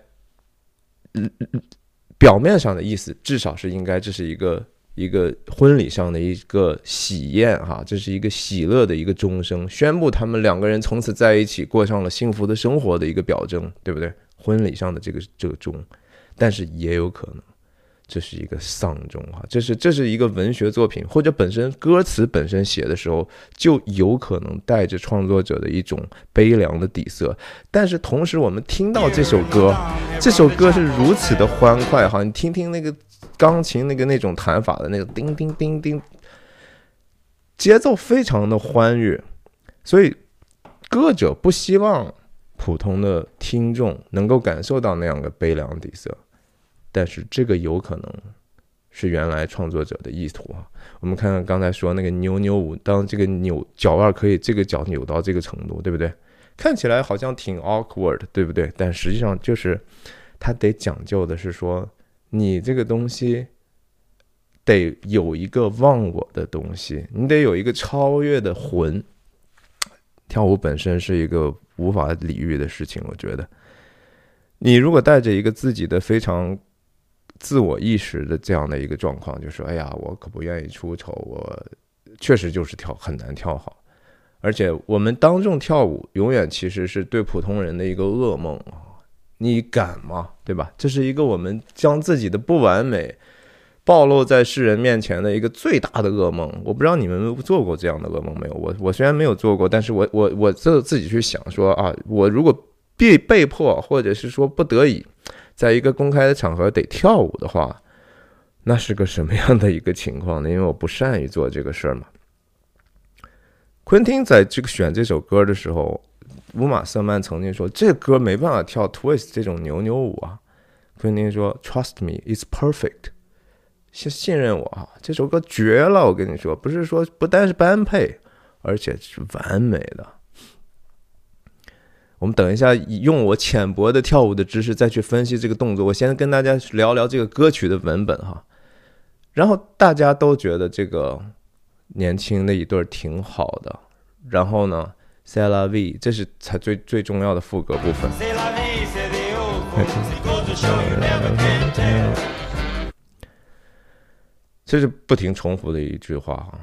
嗯，表面上的意思至少是应该这是一个一个婚礼上的一个喜宴哈，这是一个喜乐的一个钟声，宣布他们两个人从此在一起过上了幸福的生活的一个表征，对不对？婚礼上的这个这个钟，但是也有可能。这是一个丧钟啊，这是这是一个文学作品，或者本身歌词本身写的时候就有可能带着创作者的一种悲凉的底色。但是同时，我们听到这首歌，这首歌是如此的欢快哈，你听听那个钢琴那个那种弹法的那个叮叮叮叮，节奏非常的欢悦，所以歌者不希望普通的听众能够感受到那样的悲凉底色。但是这个有可能是原来创作者的意图啊！我们看看刚才说那个扭扭舞，当这个扭脚腕可以这个脚扭到这个程度，对不对？看起来好像挺 awkward，对不对？但实际上就是他得讲究的是说，你这个东西得有一个忘我的东西，你得有一个超越的魂。跳舞本身是一个无法理喻的事情，我觉得，你如果带着一个自己的非常。自我意识的这样的一个状况，就说：“哎呀，我可不愿意出丑，我确实就是跳很难跳好，而且我们当众跳舞，永远其实是对普通人的一个噩梦啊！你敢吗？对吧？这是一个我们将自己的不完美暴露在世人面前的一个最大的噩梦。我不知道你们做过这样的噩梦没有？我我虽然没有做过，但是我我我自自己去想说啊，我如果被被迫或者是说不得已。”在一个公开的场合得跳舞的话，那是个什么样的一个情况呢？因为我不善于做这个事儿嘛。昆汀在这个选这首歌的时候，乌玛瑟曼曾经说：“这歌没办法跳 twist 这种扭扭舞啊。”昆汀说：“Trust me, it's perfect，信信任我啊，这首歌绝了！我跟你说，不是说不单是般配，而且是完美的。”我们等一下用我浅薄的跳舞的知识再去分析这个动作。我先跟大家聊聊这个歌曲的文本哈，然后大家都觉得这个年轻的一对挺好的。然后呢，C L V，这是才最最重要的副歌部分。这是不停重复的一句话哈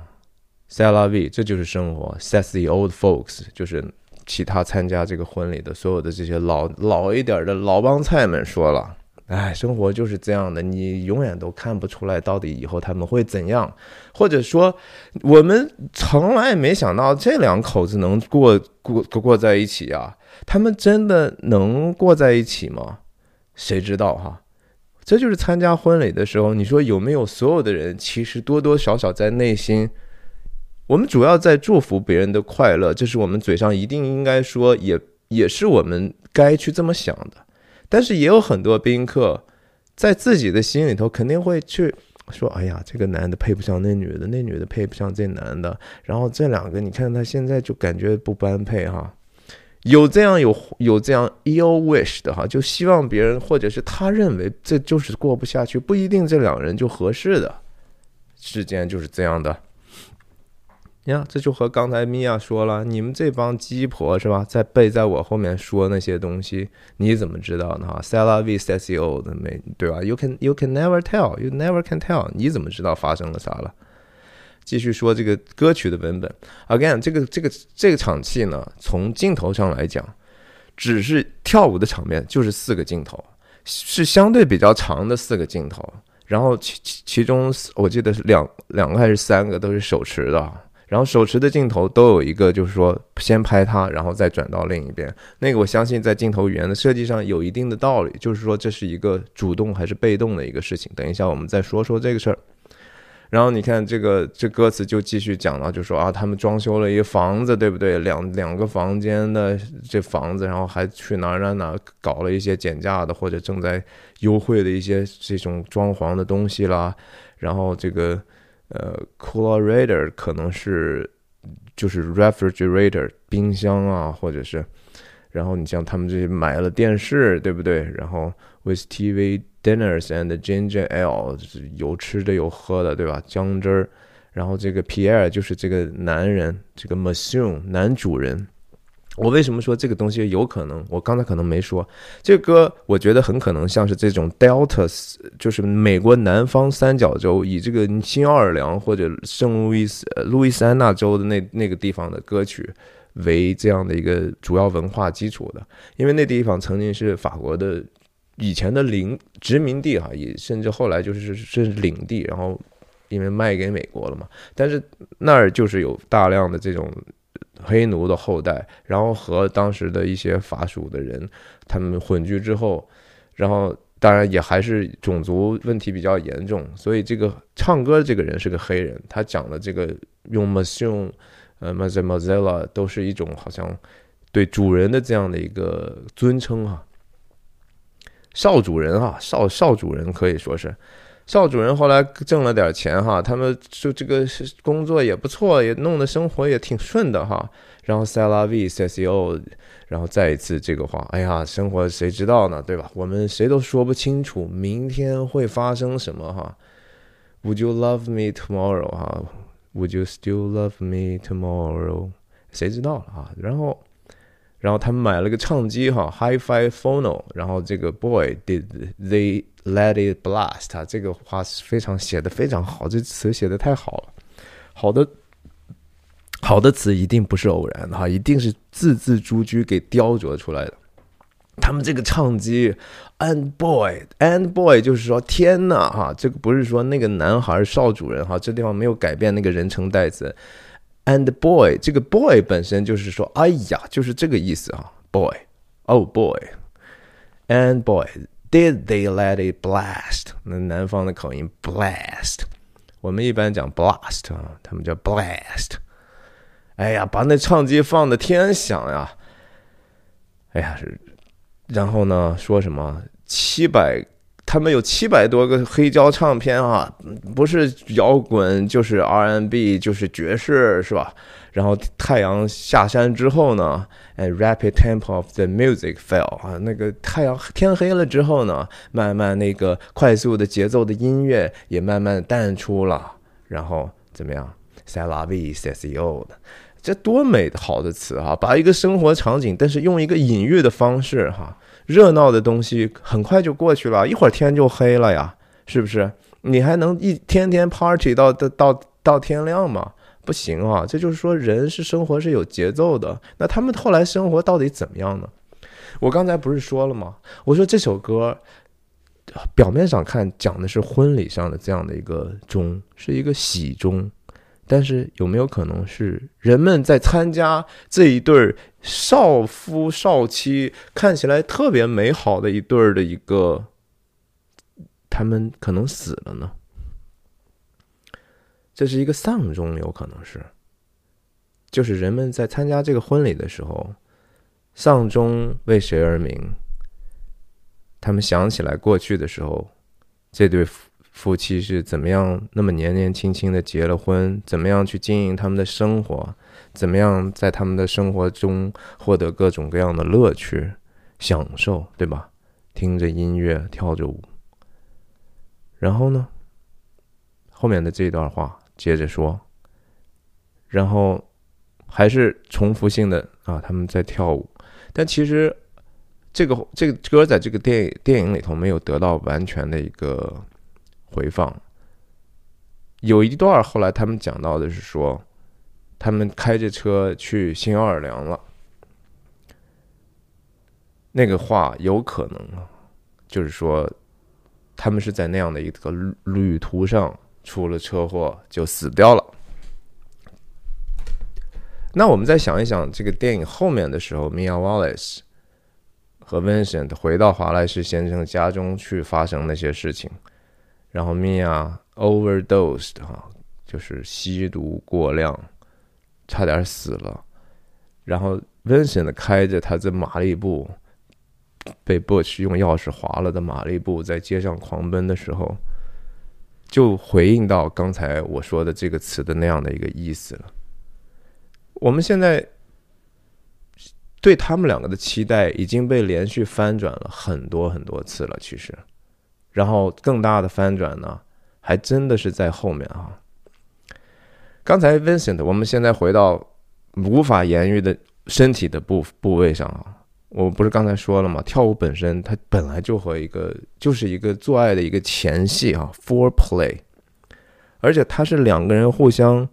，C L V，这就是生活。Says the old folks，就是。其他参加这个婚礼的所有的这些老老一点的老帮菜们说了：“哎，生活就是这样的，你永远都看不出来到底以后他们会怎样，或者说我们从来没想到这两口子能过过过在一起啊，他们真的能过在一起吗？谁知道哈？这就是参加婚礼的时候，你说有没有所有的人其实多多少少在内心。”我们主要在祝福别人的快乐，这是我们嘴上一定应该说，也也是我们该去这么想的。但是也有很多宾客在自己的心里头肯定会去说：“哎呀，这个男的配不上那女的，那女的配不上这男的。”然后这两个，你看他现在就感觉不般配哈。有这样有有这样 ill wish 的哈，就希望别人或者是他认为这就是过不下去，不一定这两人就合适的。世间就是这样的。呀，这就和刚才米娅说了，你们这帮鸡婆是吧，在背在我后面说那些东西，你怎么知道呢？哈，Sala V S S O 的没对吧？You can you can never tell, you never can tell，你怎么知道发生了啥了？继续说这个歌曲的文本，Again，这个这个这个场戏呢，从镜头上来讲，只是跳舞的场面就是四个镜头，是相对比较长的四个镜头，然后其其其中我记得是两两个还是三个都是手持的。然后手持的镜头都有一个，就是说先拍它，然后再转到另一边。那个我相信在镜头语言的设计上有一定的道理，就是说这是一个主动还是被动的一个事情。等一下我们再说说这个事儿。然后你看这个这歌词就继续讲了，就说啊，他们装修了一个房子，对不对？两两个房间的这房子，然后还去哪儿哪儿哪儿搞了一些减价的或者正在优惠的一些这种装潢的东西啦。然后这个。呃，coolerator 可能是就是 refrigerator 冰箱啊，或者是，然后你像他们这些买了电视，对不对？然后 with TV dinners and ginger ale 有吃的有喝的，对吧？姜汁儿，然后这个 Pierre 就是这个男人，这个 monsoon 男主人。我为什么说这个东西有可能？我刚才可能没说，这个歌我觉得很可能像是这种 Delta，就是美国南方三角洲，以这个新奥尔良或者圣路易斯、路易斯安那州的那那个地方的歌曲为这样的一个主要文化基础的，因为那地方曾经是法国的以前的领殖民地哈，也甚至后来就是是领地，然后因为卖给美国了嘛，但是那儿就是有大量的这种。黑奴的后代，然后和当时的一些法属的人，他们混居之后，然后当然也还是种族问题比较严重，所以这个唱歌这个人是个黑人，他讲的这个用 Monsieur 呃 Mademoiselle 都是一种好像对主人的这样的一个尊称哈，少主人啊，少少主人可以说是。少主人后来挣了点钱哈，他们就这个工作也不错，也弄得生活也挺顺的哈。然后塞拉 V C C O，然后再一次这个话，哎呀，生活谁知道呢，对吧？我们谁都说不清楚明天会发生什么哈。Would you love me tomorrow？哈，Would you still love me tomorrow？谁知道了啊？然后。然后他们买了个唱机哈，HiFi Phono。然后这个 Boy did they let it blast？这个话是非常写的非常好，这词写的太好了。好的，好的词一定不是偶然的哈，一定是字字珠玑给雕琢出来的。他们这个唱机，and boy，and boy，就是说天呐哈，这个不是说那个男孩少主人哈，这地方没有改变那个人称代词。And boy，这个 boy 本身就是说，哎呀，就是这个意思啊。Boy，oh boy，and boy Did they let it blast？那南方的口音，blast。我们一般讲 blast 啊，他们叫 blast。哎呀，把那唱机放的天响呀！哎呀，然后呢，说什么七百？他们有七百多个黑胶唱片啊，不是摇滚就是 R&B 就是爵士，是吧？然后太阳下山之后呢，哎，rapid tempo of the music fell 啊，那个太阳天黑了之后呢，慢慢那个快速的节奏的音乐也慢慢淡出了，然后怎么样？C'est la vie, c'est si old，这多美好的词哈！把一个生活场景，但是用一个隐喻的方式哈。热闹的东西很快就过去了，一会儿天就黑了呀，是不是？你还能一天天 party 到到到到天亮吗？不行啊！这就是说，人是生活是有节奏的。那他们后来生活到底怎么样呢？我刚才不是说了吗？我说这首歌表面上看讲的是婚礼上的这样的一个钟，是一个喜钟。但是有没有可能是人们在参加这一对少夫少妻看起来特别美好的一对儿的一个，他们可能死了呢？这是一个丧钟，有可能是，就是人们在参加这个婚礼的时候，丧钟为谁而鸣？他们想起来过去的时候，这对。夫夫妻是怎么样那么年年轻轻的结了婚？怎么样去经营他们的生活？怎么样在他们的生活中获得各种各样的乐趣、享受，对吧？听着音乐，跳着舞。然后呢？后面的这段话接着说。然后还是重复性的啊，他们在跳舞。但其实这个这个歌在这个电影电影里头没有得到完全的一个。回放有一段，后来他们讲到的是说，他们开着车去新奥尔良了。那个话有可能啊，就是说，他们是在那样的一个旅途上出了车祸，就死掉了。那我们再想一想，这个电影后面的时候，Mia Wallace 和 Vincent 回到华莱士先生家中去发生那些事情。然后米娅 overdosed 哈，就是吸毒过量，差点死了。然后 Vincent 开着他的马利布，被 Bush 用钥匙划了的马利布，在街上狂奔的时候，就回应到刚才我说的这个词的那样的一个意思了。我们现在对他们两个的期待已经被连续翻转了很多很多次了，其实。然后更大的翻转呢，还真的是在后面啊。刚才 Vincent，我们现在回到无法言喻的身体的部部位上啊。我不是刚才说了吗？跳舞本身它本来就和一个就是一个做爱的一个前戏啊，foreplay，而且它是两个人互相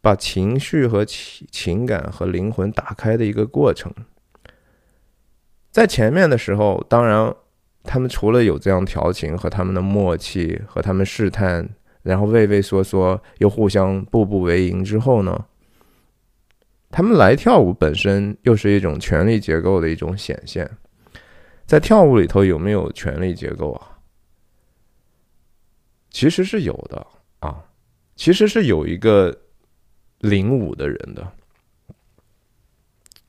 把情绪和情情感和灵魂打开的一个过程。在前面的时候，当然他们除了有这样调情和他们的默契和他们试探，然后畏畏缩缩又互相步步为营之后呢？他们来跳舞本身又是一种权力结构的一种显现，在跳舞里头有没有权力结构啊？其实是有的啊，其实是有一个领舞的人的。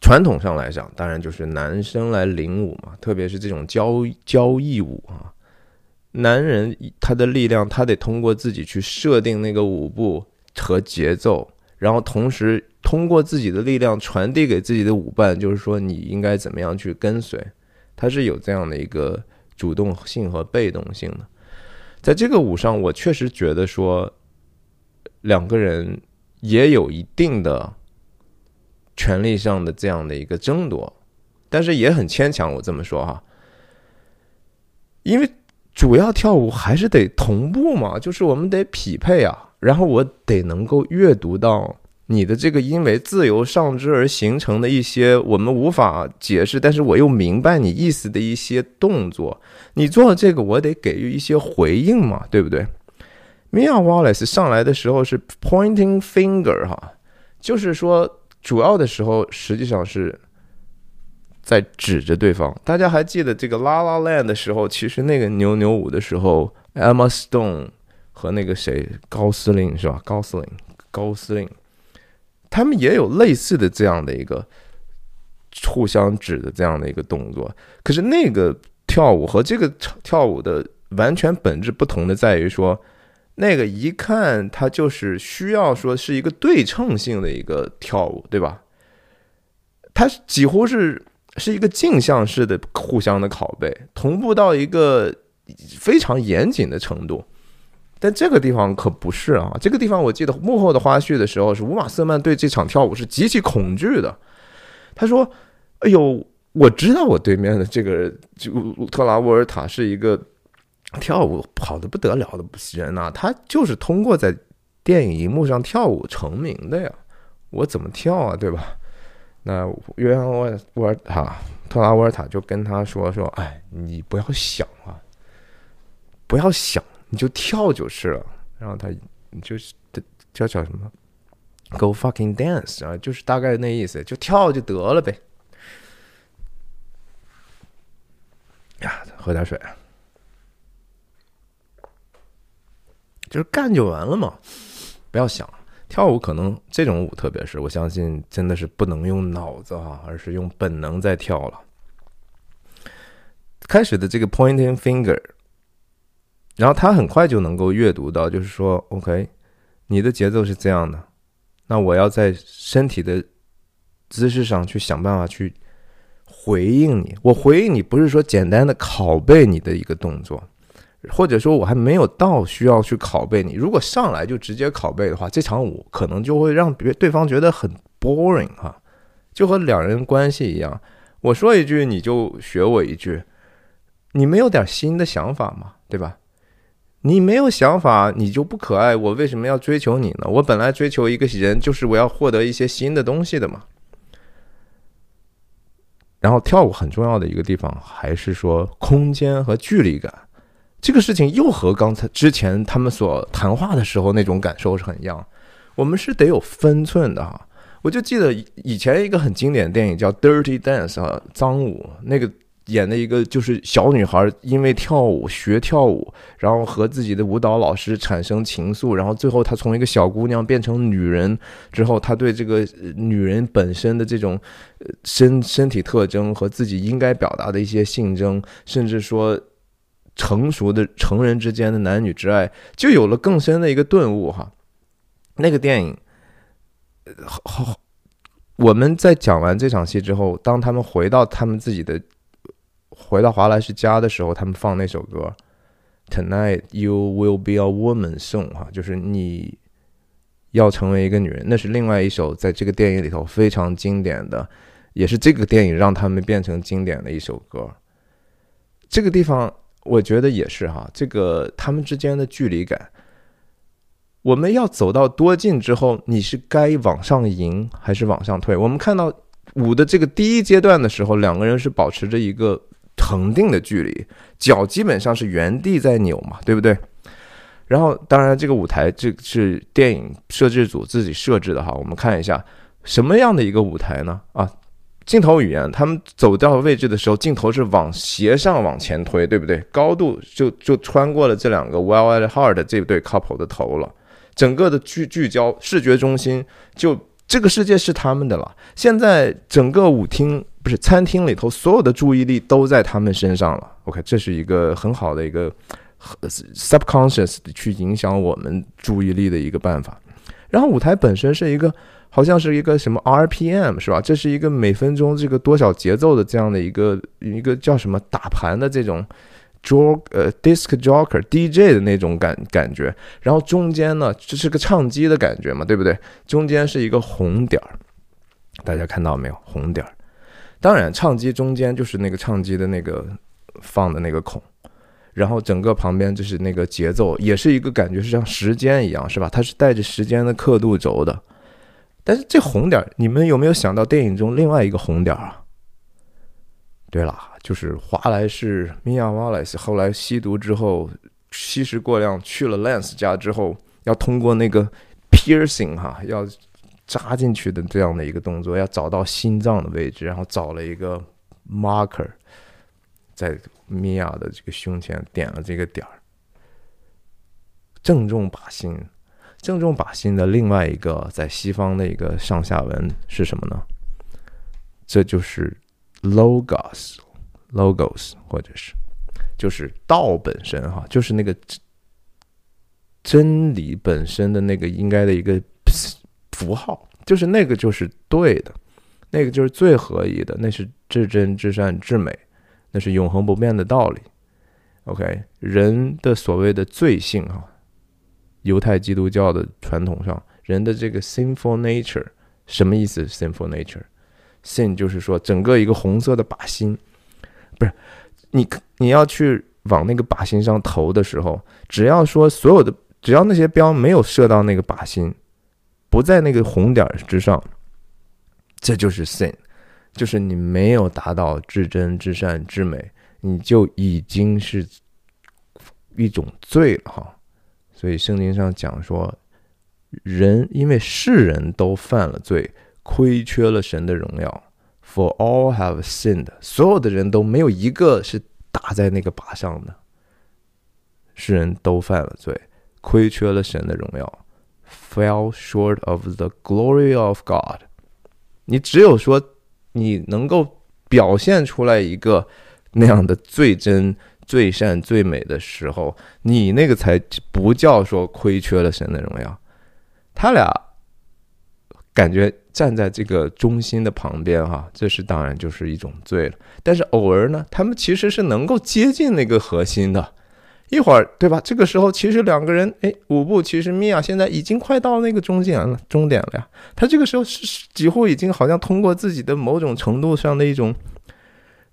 传统上来讲，当然就是男生来领舞嘛，特别是这种交交谊舞啊，男人他的力量，他得通过自己去设定那个舞步和节奏，然后同时。通过自己的力量传递给自己的舞伴，就是说你应该怎么样去跟随，它是有这样的一个主动性和被动性的。在这个舞上，我确实觉得说两个人也有一定的权力上的这样的一个争夺，但是也很牵强。我这么说哈，因为主要跳舞还是得同步嘛，就是我们得匹配啊，然后我得能够阅读到。你的这个因为自由上肢而形成的一些我们无法解释，但是我又明白你意思的一些动作，你做了这个，我得给予一些回应嘛，对不对？Mia Wallace 上来的时候是 pointing finger 哈，就是说主要的时候实际上是在指着对方。大家还记得这个 La La Land 的时候，其实那个扭扭舞的时候，Emma Stone 和那个谁高司令是吧？高司令，高司令。他们也有类似的这样的一个互相指的这样的一个动作，可是那个跳舞和这个跳舞的完全本质不同的在于说，那个一看它就是需要说是一个对称性的一个跳舞，对吧？它几乎是是一个镜像式的互相的拷贝，同步到一个非常严谨的程度。但这个地方可不是啊！这个地方我记得幕后的花絮的时候，是乌玛瑟曼对这场跳舞是极其恐惧的。他说：“哎呦，我知道我对面的这个就特拉沃尔塔是一个跳舞好的不得了的人呐，他就是通过在电影荧幕上跳舞成名的呀。我怎么跳啊？对吧？那约翰沃沃尔塔特拉沃尔塔就跟他说说：哎，你不要想啊，不要想。”你就跳就是了，然后他就是叫叫什么，Go fucking dance 啊，就是大概那意思，就跳就得了呗。呀，喝点水，就是干就完了嘛，不要想跳舞。可能这种舞，特别是我相信，真的是不能用脑子哈，而是用本能在跳了。开始的这个 pointing finger。然后他很快就能够阅读到，就是说，OK，你的节奏是这样的，那我要在身体的姿势上去想办法去回应你。我回应你不是说简单的拷贝你的一个动作，或者说我还没有到需要去拷贝你。如果上来就直接拷贝的话，这场舞可能就会让别对方觉得很 boring 哈，就和两人关系一样，我说一句你就学我一句，你没有点新的想法吗？对吧？你没有想法，你就不可爱。我为什么要追求你呢？我本来追求一个人，就是我要获得一些新的东西的嘛。然后跳舞很重要的一个地方，还是说空间和距离感。这个事情又和刚才之前他们所谈话的时候那种感受是很一样。我们是得有分寸的哈。我就记得以前一个很经典的电影叫《Dirty Dance》啊，脏舞那个。演的一个就是小女孩，因为跳舞学跳舞，然后和自己的舞蹈老师产生情愫，然后最后她从一个小姑娘变成女人之后，她对这个女人本身的这种身身体特征和自己应该表达的一些性征，甚至说成熟的成人之间的男女之爱，就有了更深的一个顿悟哈。那个电影，好，我们在讲完这场戏之后，当他们回到他们自己的。回到华莱士家的时候，他们放那首歌，Tonight you will be a woman song，哈，就是你要成为一个女人，那是另外一首在这个电影里头非常经典的，也是这个电影让他们变成经典的一首歌。这个地方我觉得也是哈，这个他们之间的距离感，我们要走到多近之后，你是该往上迎还是往上退？我们看到舞的这个第一阶段的时候，两个人是保持着一个恒定的距离，脚基本上是原地在扭嘛，对不对？然后，当然，这个舞台这是电影摄制组自己设置的哈。我们看一下什么样的一个舞台呢？啊，镜头语言，他们走到位置的时候，镜头是往斜上往前推，对不对？高度就就穿过了这两个 Wild Heart 这对 couple 的头了。整个的聚聚焦视觉中心，就这个世界是他们的了。现在整个舞厅不是餐厅里头，所有的注意力都在他们身上了。OK，这是一个很好的一个。subconscious 去影响我们注意力的一个办法，然后舞台本身是一个，好像是一个什么 RPM 是吧？这是一个每分钟这个多少节奏的这样的一个一个叫什么打盘的这种 jo 呃 disc joker DJ 的那种感感觉，然后中间呢这是个唱机的感觉嘛，对不对？中间是一个红点儿，大家看到没有？红点儿，当然唱机中间就是那个唱机的那个放的那个孔。然后整个旁边就是那个节奏，也是一个感觉是像时间一样，是吧？它是带着时间的刻度轴的。但是这红点，你们有没有想到电影中另外一个红点啊？对了，就是华莱士米娅瓦莱斯后来吸毒之后吸食过量，去了 Lance 家之后，要通过那个 piercing 哈，要扎进去的这样的一个动作，要找到心脏的位置，然后找了一个 marker。在米娅的这个胸前点了这个点儿，正中靶心。正中靶心的另外一个在西方的一个上下文是什么呢？这就是 logos，logos，或者是就是道本身哈，就是那个真理本身的那个应该的一个符号，就是那个就是对的，那个就是最合宜的，那是至真至善至美。那是永恒不变的道理。OK，人的所谓的罪性啊，犹太基督教的传统上，人的这个 sinful nature 什么意思？sinful nature，sin 就是说整个一个红色的靶心，不是你你要去往那个靶心上投的时候，只要说所有的只要那些标没有射到那个靶心，不在那个红点之上，这就是 sin。就是你没有达到至真、至善、至美，你就已经是一种罪了哈。所以圣经上讲说，人因为世人都犯了罪，亏缺了神的荣耀。For all have sinned，所有的人都没有一个是打在那个靶上的。世人都犯了罪，亏缺了神的荣耀，fell short of the glory of God。你只有说。你能够表现出来一个那样的最真、最善、最美的时候，你那个才不叫说亏缺了神的荣耀。他俩感觉站在这个中心的旁边，哈，这是当然就是一种罪了。但是偶尔呢，他们其实是能够接近那个核心的。一会儿，对吧？这个时候，其实两个人，哎，舞步，其实米娅现在已经快到那个终点了，终点了呀。他这个时候是几乎已经好像通过自己的某种程度上的一种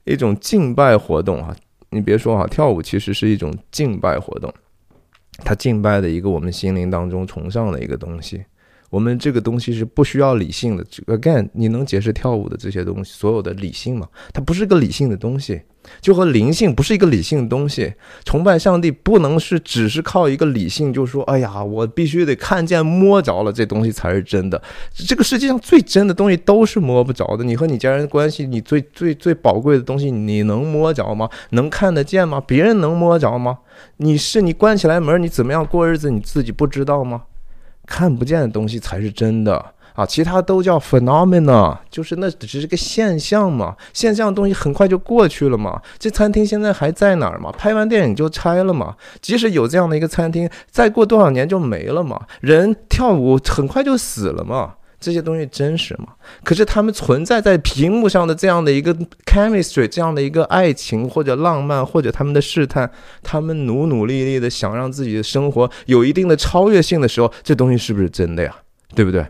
一种敬拜活动啊。你别说啊，跳舞其实是一种敬拜活动，他敬拜的一个我们心灵当中崇尚的一个东西。我们这个东西是不需要理性的。Again，你能解释跳舞的这些东西所有的理性吗？它不是个理性的东西。就和灵性不是一个理性的东西，崇拜上帝不能是只是靠一个理性，就说哎呀，我必须得看见摸着了这东西才是真的。这个世界上最真的东西都是摸不着的。你和你家人关系，你最最最宝贵的东西，你能摸着吗？能看得见吗？别人能摸着吗？你是你关起来门，你怎么样过日子，你自己不知道吗？看不见的东西才是真的。啊，其他都叫 phenomena，就是那只是个现象嘛，现象的东西很快就过去了嘛。这餐厅现在还在哪儿嘛？拍完电影就拆了嘛。即使有这样的一个餐厅，再过多少年就没了嘛。人跳舞很快就死了嘛。这些东西真实吗？可是他们存在在屏幕上的这样的一个 chemistry，这样的一个爱情或者浪漫或者他们的试探，他们努努力力的想让自己的生活有一定的超越性的时候，这东西是不是真的呀？对不对？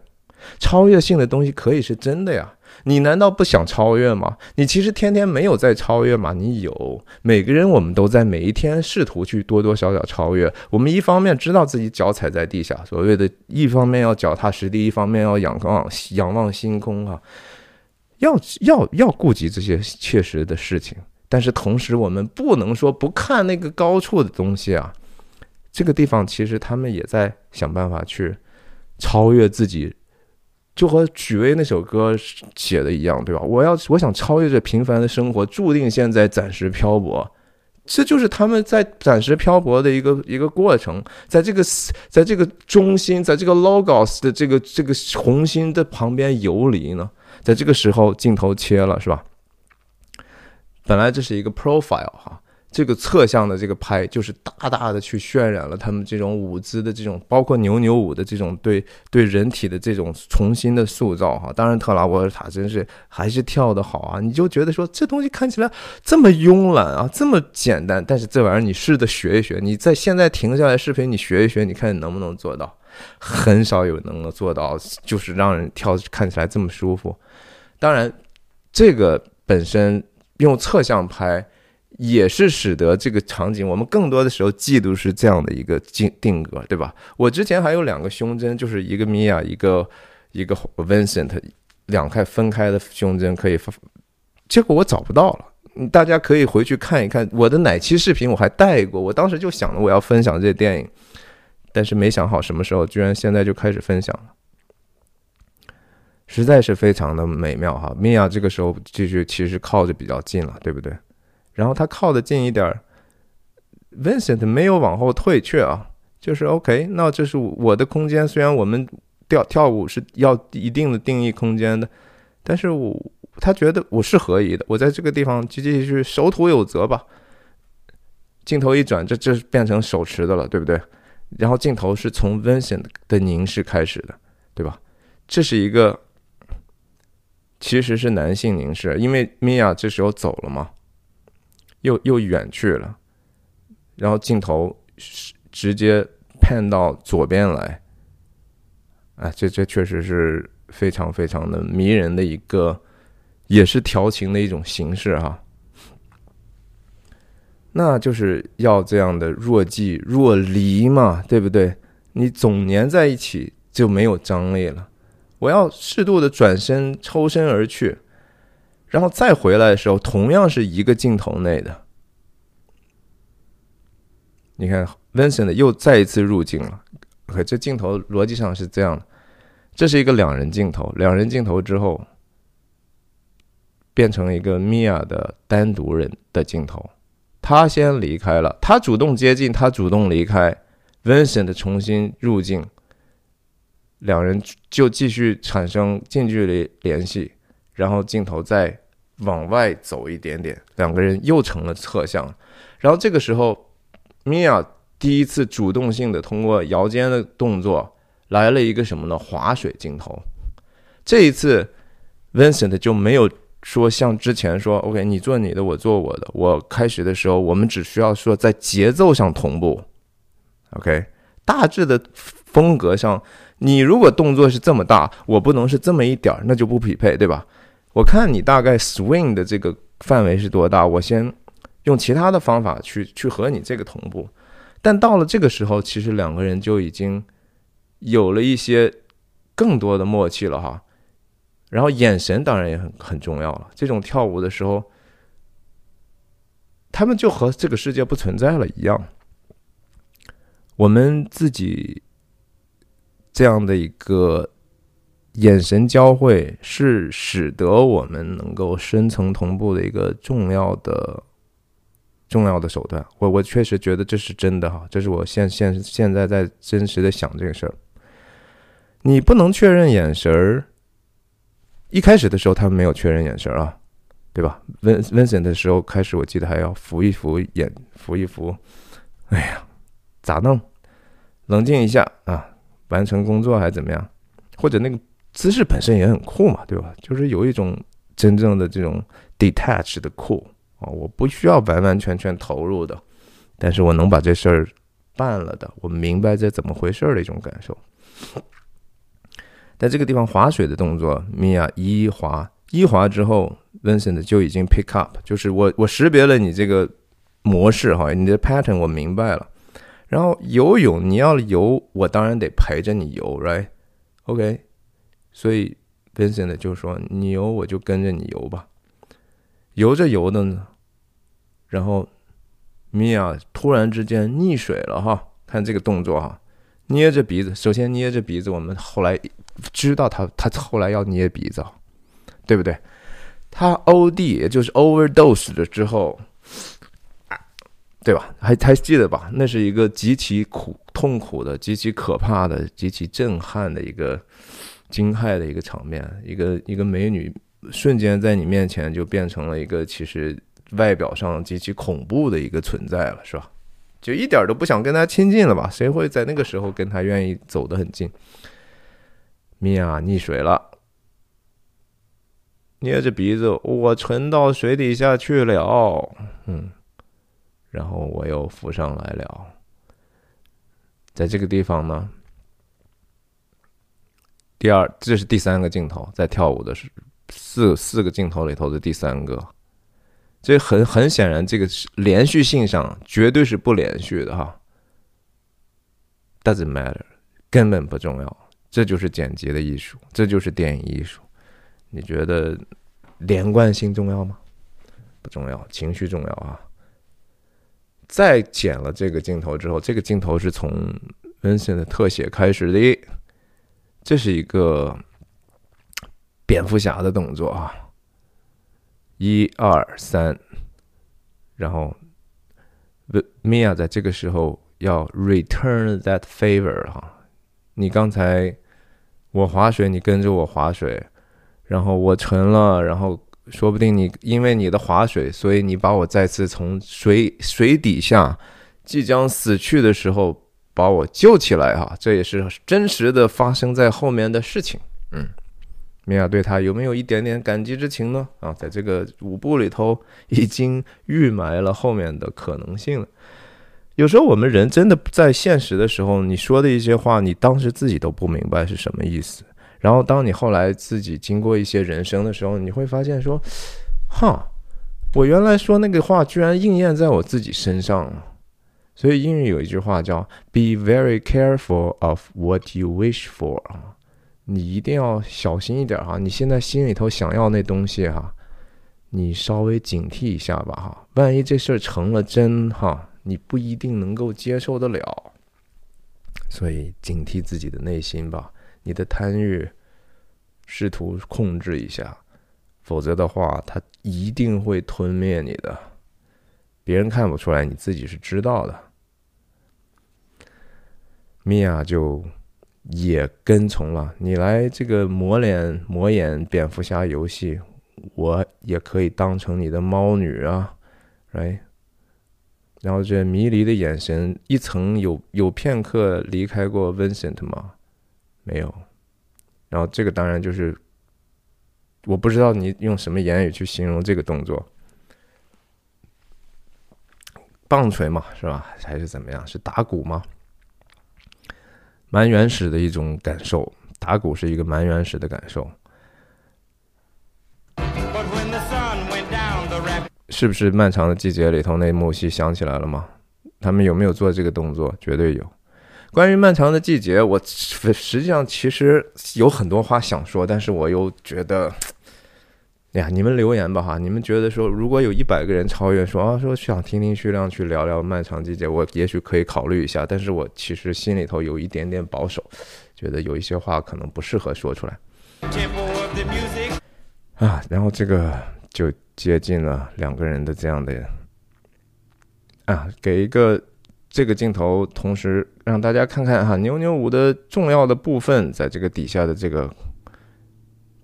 超越性的东西可以是真的呀。你难道不想超越吗？你其实天天没有在超越吗？你有，每个人我们都在每一天试图去多多少少超越。我们一方面知道自己脚踩在地下，所谓的一方面要脚踏实地，一方面要仰望仰望星空啊，要要要顾及这些切实的事情。但是同时，我们不能说不看那个高处的东西啊。这个地方其实他们也在想办法去超越自己。就和许巍那首歌写的一样，对吧？我要我想超越这平凡的生活，注定现在暂时漂泊，这就是他们在暂时漂泊的一个一个过程。在这个在这个中心，在这个 logos 的这个这个红心的旁边游离呢，在这个时候镜头切了，是吧？本来这是一个 profile 哈。这个侧向的这个拍，就是大大的去渲染了他们这种舞姿的这种，包括扭扭舞的这种对对人体的这种重新的塑造哈。当然，特拉沃尔塔真是还是跳得好啊！你就觉得说这东西看起来这么慵懒啊，这么简单，但是这玩意儿你试着学一学，你在现在停下来视频，你学一学，你看你能不能做到？很少有能够做到，就是让人跳看起来这么舒服。当然，这个本身用侧向拍。也是使得这个场景，我们更多的时候嫉妒是这样的一个定定格，对吧？我之前还有两个胸针，就是一个米娅，一个一个 Vincent，两块分开的胸针可以发，结果我找不到了。大家可以回去看一看我的奶期视频，我还带过。我当时就想着我要分享这电影，但是没想好什么时候，居然现在就开始分享了，实在是非常的美妙哈。米娅这个时候继续其实靠着比较近了，对不对？然后他靠的近一点，Vincent 没有往后退却啊，就是 OK，那这是我的空间。虽然我们跳跳舞是要一定的定义空间的，但是我他觉得我是合宜的，我在这个地方继继续守土有责吧。镜头一转，这这变成手持的了，对不对？然后镜头是从 Vincent 的凝视开始的，对吧？这是一个其实是男性凝视，因为 Mia 这时候走了嘛。又又远去了，然后镜头直接 pan 到左边来，啊，这这确实是非常非常的迷人的一个，也是调情的一种形式哈。那就是要这样的若即若离嘛，对不对？你总粘在一起就没有张力了。我要适度的转身抽身而去。然后再回来的时候，同样是一个镜头内的。你看，Vincent 又再一次入镜了。OK，这镜头逻辑上是这样的：这是一个两人镜头，两人镜头之后变成一个 Mia 的单独人的镜头。他先离开了，他主动接近，他主动离开，Vincent 重新入镜，两人就继续产生近距离联系。然后镜头再往外走一点点，两个人又成了侧向。然后这个时候，米娅第一次主动性的通过摇肩的动作来了一个什么呢？划水镜头。这一次，Vincent 就没有说像之前说 “OK，你做你的，我做我的”。我开始的时候，我们只需要说在节奏上同步。OK，大致的风格上，你如果动作是这么大，我不能是这么一点儿，那就不匹配，对吧？我看你大概 swing 的这个范围是多大？我先用其他的方法去去和你这个同步，但到了这个时候，其实两个人就已经有了一些更多的默契了哈。然后眼神当然也很很重要了。这种跳舞的时候，他们就和这个世界不存在了一样。我们自己这样的一个。眼神交汇是使得我们能够深层同步的一个重要的、重要的手段。我我确实觉得这是真的哈，这是我现现现在在真实的想这个事儿。你不能确认眼神儿，一开始的时候他们没有确认眼神啊，对吧？Vin Vincent 的时候开始，我记得还要扶一扶眼，扶一扶。哎呀，咋弄？冷静一下啊，完成工作还是怎么样？或者那个。姿势本身也很酷嘛，对吧？就是有一种真正的这种 detach 的酷啊，我不需要完完全全投入的，但是我能把这事儿办了的，我明白这怎么回事儿的一种感受。在这个地方划水的动作，米娅一划一划之后，Vincent 就已经 pick up，就是我我识别了你这个模式哈，你的 pattern 我明白了。然后游泳你要游，我当然得陪着你游，right？OK，所以 Vincent 就说你游我就跟着你游吧。游着游的呢，然后米娅突然之间溺水了哈，看这个动作哈，捏着鼻子，首先捏着鼻子，我们后来知道他他后来要捏鼻子，对不对？他 OD 也就是 overdose 了之后，对吧？还还记得吧？那是一个极其苦痛苦的、极其可怕的、极其震撼的一个惊骇的一个场面，一个一个美女。瞬间在你面前就变成了一个其实外表上极其恐怖的一个存在了，是吧？就一点都不想跟他亲近了吧？谁会在那个时候跟他愿意走得很近？米娅溺水了，捏着鼻子，我沉到水底下去了。嗯，然后我又浮上来了，在这个地方呢。第二，这是第三个镜头，在跳舞的时。四四个镜头里头的第三个，这很很显然，这个连续性上绝对是不连续的哈。Doesn't matter，根本不重要，这就是剪辑的艺术，这就是电影艺术。你觉得连贯性重要吗？不重要，情绪重要啊。再剪了这个镜头之后，这个镜头是从 Vincent 的特写开始的，这是一个。蝙蝠侠的动作啊，一二三，然后米娅在这个时候要 return that favor 哈，你刚才我划水，你跟着我划水，然后我沉了，然后说不定你因为你的划水，所以你把我再次从水水底下即将死去的时候把我救起来哈，这也是真实的发生在后面的事情，嗯。米娅对他有没有一点点感激之情呢？啊，在这个舞步里头已经预埋了后面的可能性了。有时候我们人真的在现实的时候，你说的一些话，你当时自己都不明白是什么意思。然后当你后来自己经过一些人生的时候，你会发现说：“哈，我原来说那个话居然应验在我自己身上了。”所以英语有一句话叫 “Be very careful of what you wish for” 啊。你一定要小心一点哈！你现在心里头想要那东西哈，你稍微警惕一下吧哈！万一这事儿成了真哈，你不一定能够接受得了。所以警惕自己的内心吧，你的贪欲，试图控制一下，否则的话，它一定会吞灭你的。别人看不出来，你自己是知道的。米娅就。也跟从了你来这个磨脸磨眼蝙蝠侠游戏，我也可以当成你的猫女啊，，right？。然后这迷离的眼神，一层有有片刻离开过 Vincent 吗？没有。然后这个当然就是，我不知道你用什么言语去形容这个动作，棒槌嘛，是吧？还是怎么样？是打鼓吗？蛮原始的一种感受，打鼓是一个蛮原始的感受。是不是漫长的季节里头那幕戏想起来了吗？他们有没有做这个动作？绝对有。关于漫长的季节，我实际上其实有很多话想说，但是我又觉得。呀，你们留言吧哈！你们觉得说，如果有一百个人超越说啊，说想听听徐亮去聊聊漫长季节，我也许可以考虑一下。但是我其实心里头有一点点保守，觉得有一些话可能不适合说出来。啊，然后这个就接近了两个人的这样的啊，给一个这个镜头，同时让大家看看哈，牛牛舞的重要的部分，在这个底下的这个。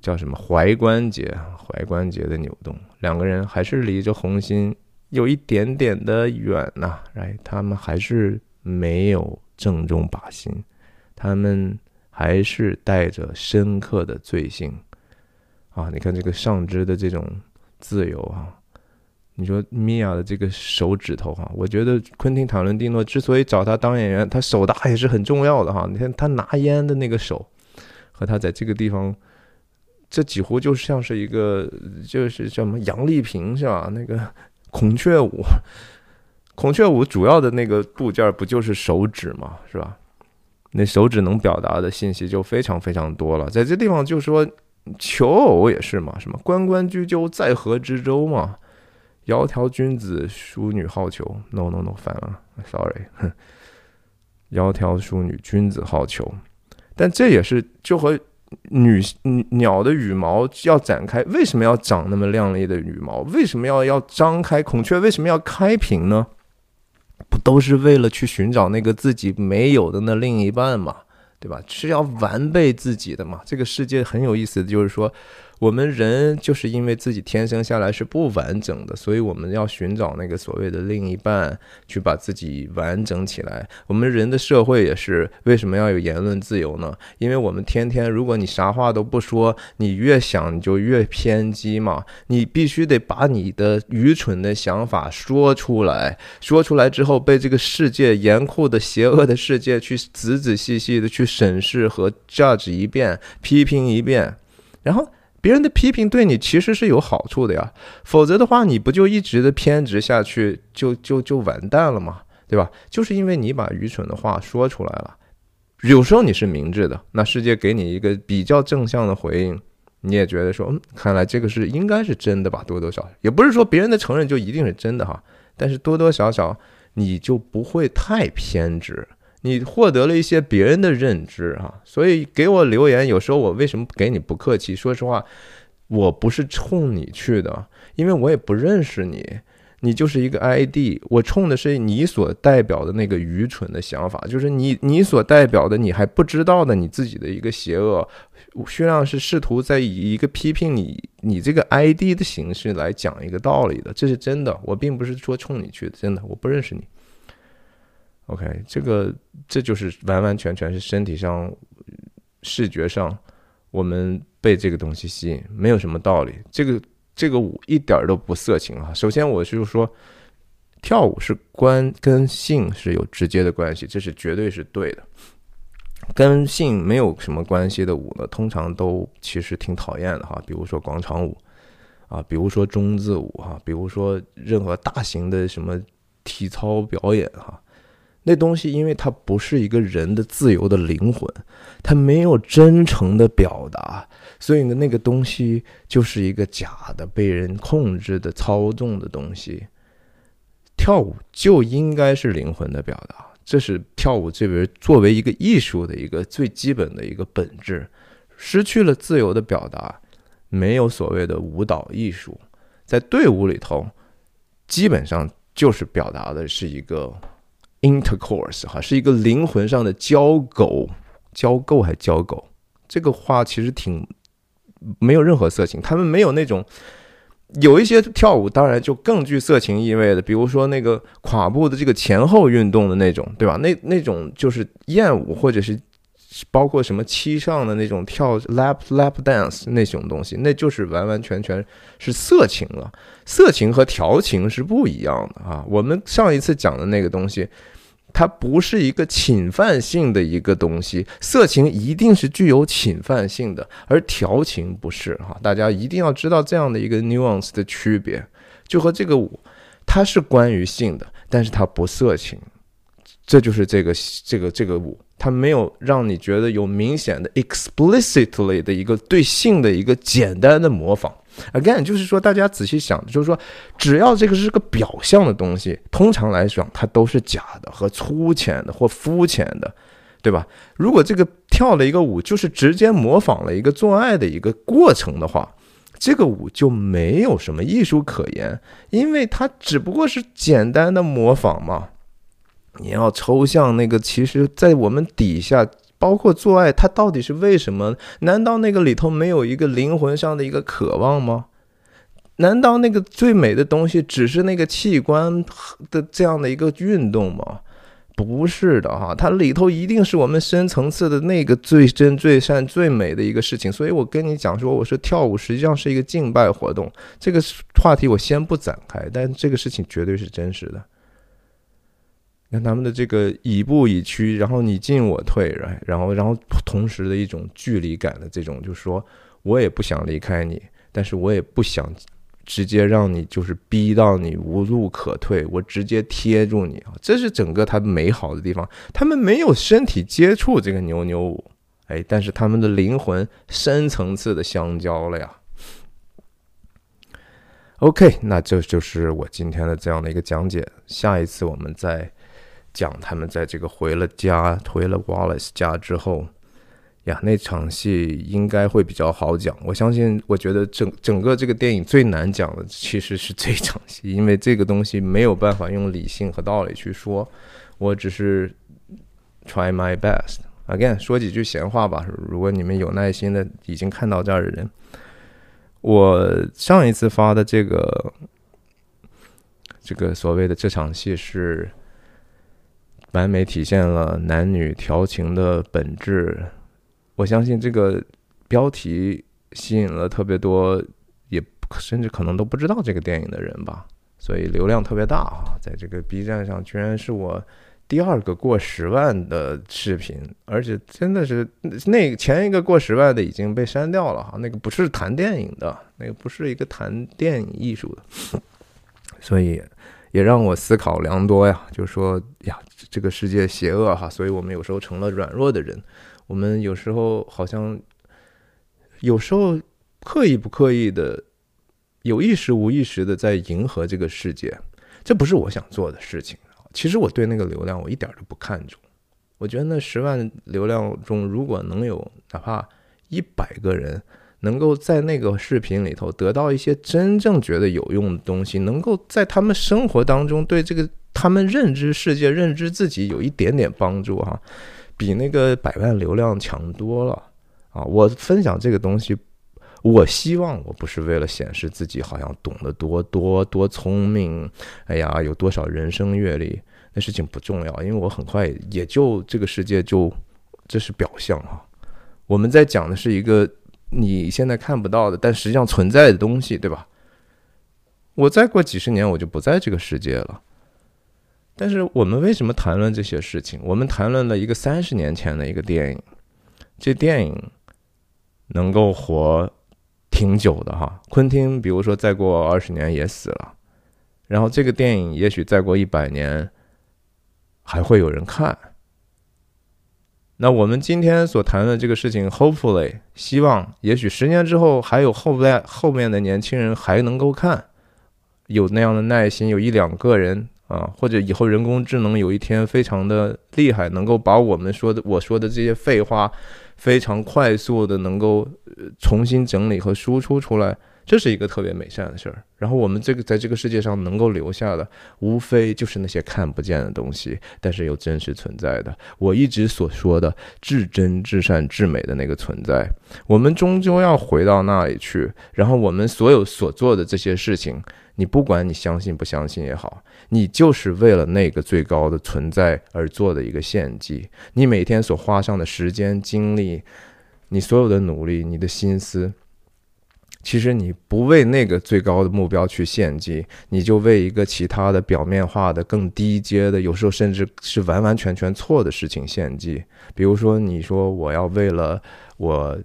叫什么踝关节？踝关节的扭动，两个人还是离着红心有一点点的远呐。来，他们还是没有正中靶心，他们还是带着深刻的罪性啊！你看这个上肢的这种自由啊，你说米娅的这个手指头哈，我觉得昆汀塔伦蒂诺之所以找他当演员，他手大也是很重要的哈。你看他拿烟的那个手。和他在这个地方，这几乎就像是一个就是叫什么杨丽萍是吧？那个孔雀舞，孔雀舞主要的那个部件不就是手指嘛，是吧？那手指能表达的信息就非常非常多了。在这地方就说求偶也是嘛，什么关关雎鸠，在河之洲嘛。窈窕君子，淑女好逑。No no no，反了，Sorry。窈窕淑女，君子好逑。但这也是就和女鸟的羽毛要展开，为什么要长那么亮丽的羽毛？为什么要要张开？孔雀为什么要开屏呢？不都是为了去寻找那个自己没有的那另一半吗？对吧？是要完备自己的嘛？这个世界很有意思就是说。我们人就是因为自己天生下来是不完整的，所以我们要寻找那个所谓的另一半，去把自己完整起来。我们人的社会也是为什么要有言论自由呢？因为我们天天，如果你啥话都不说，你越想你就越偏激嘛。你必须得把你的愚蠢的想法说出来，说出来之后被这个世界严酷的、邪恶的世界去仔仔细细的去审视和 judge 一遍，批评一遍，然后。别人的批评对你其实是有好处的呀，否则的话，你不就一直的偏执下去，就就就完蛋了吗？对吧？就是因为你把愚蠢的话说出来了，有时候你是明智的，那世界给你一个比较正向的回应，你也觉得说，嗯，看来这个是应该是真的吧？多多少少，也不是说别人的承认就一定是真的哈，但是多多少少你就不会太偏执。你获得了一些别人的认知啊，所以给我留言，有时候我为什么给你不客气？说实话，我不是冲你去的，因为我也不认识你，你就是一个 ID，我冲的是你所代表的那个愚蠢的想法，就是你你所代表的你还不知道的你自己的一个邪恶，薛亮是试图在以一个批评你你这个 ID 的形式来讲一个道理的，这是真的，我并不是说冲你去的，真的，我不认识你。OK，这个这就是完完全全是身体上、视觉上，我们被这个东西吸引，没有什么道理。这个这个舞一点都不色情啊！首先，我是说，跳舞是关跟性是有直接的关系，这是绝对是对的。跟性没有什么关系的舞呢，通常都其实挺讨厌的哈。比如说广场舞啊，比如说中字舞哈，比如说任何大型的什么体操表演哈。那东西，因为它不是一个人的自由的灵魂，它没有真诚的表达，所以呢，那个东西就是一个假的、被人控制的、操纵的东西。跳舞就应该是灵魂的表达，这是跳舞这边作为一个艺术的一个最基本的一个本质。失去了自由的表达，没有所谓的舞蹈艺术，在队伍里头，基本上就是表达的是一个。Intercourse 哈是一个灵魂上的交狗，交够还交狗，这个话其实挺没有任何色情，他们没有那种有一些跳舞当然就更具色情意味的，比如说那个跨步的这个前后运动的那种，对吧？那那种就是艳舞或者是。包括什么七上的那种跳 lap lap dance 那种东西，那就是完完全全是色情了。色情和调情是不一样的啊。我们上一次讲的那个东西，它不是一个侵犯性的一个东西。色情一定是具有侵犯性的，而调情不是哈。大家一定要知道这样的一个 nuance 的区别。就和这个舞，它是关于性的，但是它不色情。这就是这个这个这个舞。它没有让你觉得有明显的 explicitly 的一个对性的一个简单的模仿。Again，就是说大家仔细想，就是说只要这个是个表象的东西，通常来讲它都是假的和粗浅的或肤浅的，对吧？如果这个跳了一个舞，就是直接模仿了一个做爱的一个过程的话，这个舞就没有什么艺术可言，因为它只不过是简单的模仿嘛。你要抽象那个，其实，在我们底下，包括做爱，它到底是为什么？难道那个里头没有一个灵魂上的一个渴望吗？难道那个最美的东西只是那个器官的这样的一个运动吗？不是的哈，它里头一定是我们深层次的那个最真、最善、最美的一个事情。所以我跟你讲说，我说跳舞实际上是一个敬拜活动。这个话题我先不展开，但这个事情绝对是真实的。看他们的这个以步以趋，然后你进我退，然后然后同时的一种距离感的这种，就是说我也不想离开你，但是我也不想直接让你就是逼到你无路可退，我直接贴住你啊，这是整个它美好的地方。他们没有身体接触这个扭扭舞，哎，但是他们的灵魂深层次的相交了呀。OK，那这就是我今天的这样的一个讲解。下一次我们再讲他们在这个回了家、回了 Wallace 家之后呀，那场戏应该会比较好讲。我相信，我觉得整整个这个电影最难讲的其实是这场戏，因为这个东西没有办法用理性和道理去说。我只是 try my best again，说几句闲话吧。如果你们有耐心的已经看到这儿的人。我上一次发的这个，这个所谓的这场戏是完美体现了男女调情的本质。我相信这个标题吸引了特别多，也甚至可能都不知道这个电影的人吧，所以流量特别大啊，在这个 B 站上居然是我。第二个过十万的视频，而且真的是那前一个过十万的已经被删掉了哈，那个不是谈电影的，那个不是一个谈电影艺术的，所以也让我思考良多呀。就说呀，这个世界邪恶哈，所以我们有时候成了软弱的人，我们有时候好像有时候刻意不刻意的，有意识无意识的在迎合这个世界，这不是我想做的事情。其实我对那个流量我一点都不看重，我觉得那十万流量中，如果能有哪怕一百个人能够在那个视频里头得到一些真正觉得有用的东西，能够在他们生活当中对这个他们认知世界、认知自己有一点点帮助哈，比那个百万流量强多了啊！我分享这个东西。我希望我不是为了显示自己好像懂得多多多聪明，哎呀，有多少人生阅历，那事情不重要，因为我很快也就这个世界就这是表象哈。我们在讲的是一个你现在看不到的，但实际上存在的东西，对吧？我再过几十年我就不在这个世界了，但是我们为什么谈论这些事情？我们谈论了一个三十年前的一个电影，这电影能够活。挺久的哈，昆汀，比如说再过二十年也死了，然后这个电影也许再过一百年还会有人看。那我们今天所谈的这个事情，hopefully，希望也许十年之后还有后代后面的年轻人还能够看，有那样的耐心，有一两个人啊，或者以后人工智能有一天非常的厉害，能够把我们说的我说的这些废话。非常快速的能够重新整理和输出出来，这是一个特别美善的事儿。然后我们这个在这个世界上能够留下的，无非就是那些看不见的东西，但是又真实存在的。我一直所说的至真、至善、至美的那个存在，我们终究要回到那里去。然后我们所有所做的这些事情。你不管你相信不相信也好，你就是为了那个最高的存在而做的一个献祭。你每天所花上的时间、精力，你所有的努力、你的心思，其实你不为那个最高的目标去献祭，你就为一个其他的表面化的、更低阶的，有时候甚至是完完全全错的事情献祭。比如说，你说我要为了我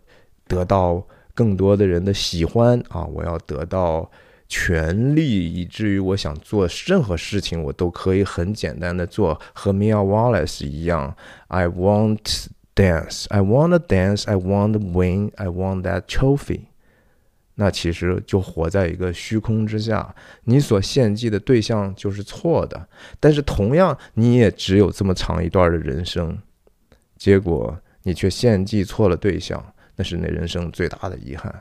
得到更多的人的喜欢啊，我要得到。权力以至于我想做任何事情，我都可以很简单的做，和 Mia Wallace 一样。I want dance, I want to dance, I want to win, I want that trophy。那其实就活在一个虚空之下，你所献祭的对象就是错的。但是同样，你也只有这么长一段的人生，结果你却献祭错了对象，那是那人生最大的遗憾。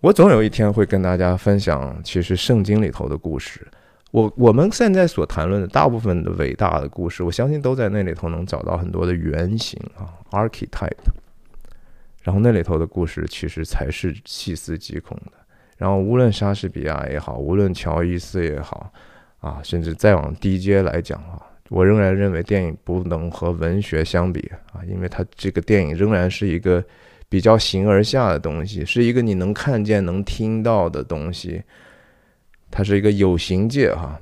我总有一天会跟大家分享，其实圣经里头的故事。我我们现在所谈论的大部分的伟大的故事，我相信都在那里头能找到很多的原型啊，archetype。然后那里头的故事其实才是细思极恐的。然后无论莎士比亚也好，无论乔伊斯也好，啊，甚至再往低阶来讲啊，我仍然认为电影不能和文学相比啊，因为它这个电影仍然是一个。比较形而下的东西，是一个你能看见、能听到的东西，它是一个有形界哈。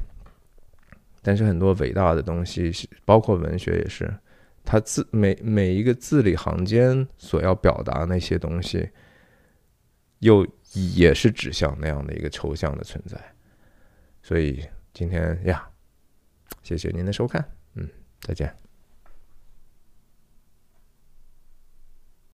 但是很多伟大的东西，包括文学也是，他字每每一个字里行间所要表达那些东西，又也是指向那样的一个抽象的存在。所以今天呀，谢谢您的收看，嗯，再见。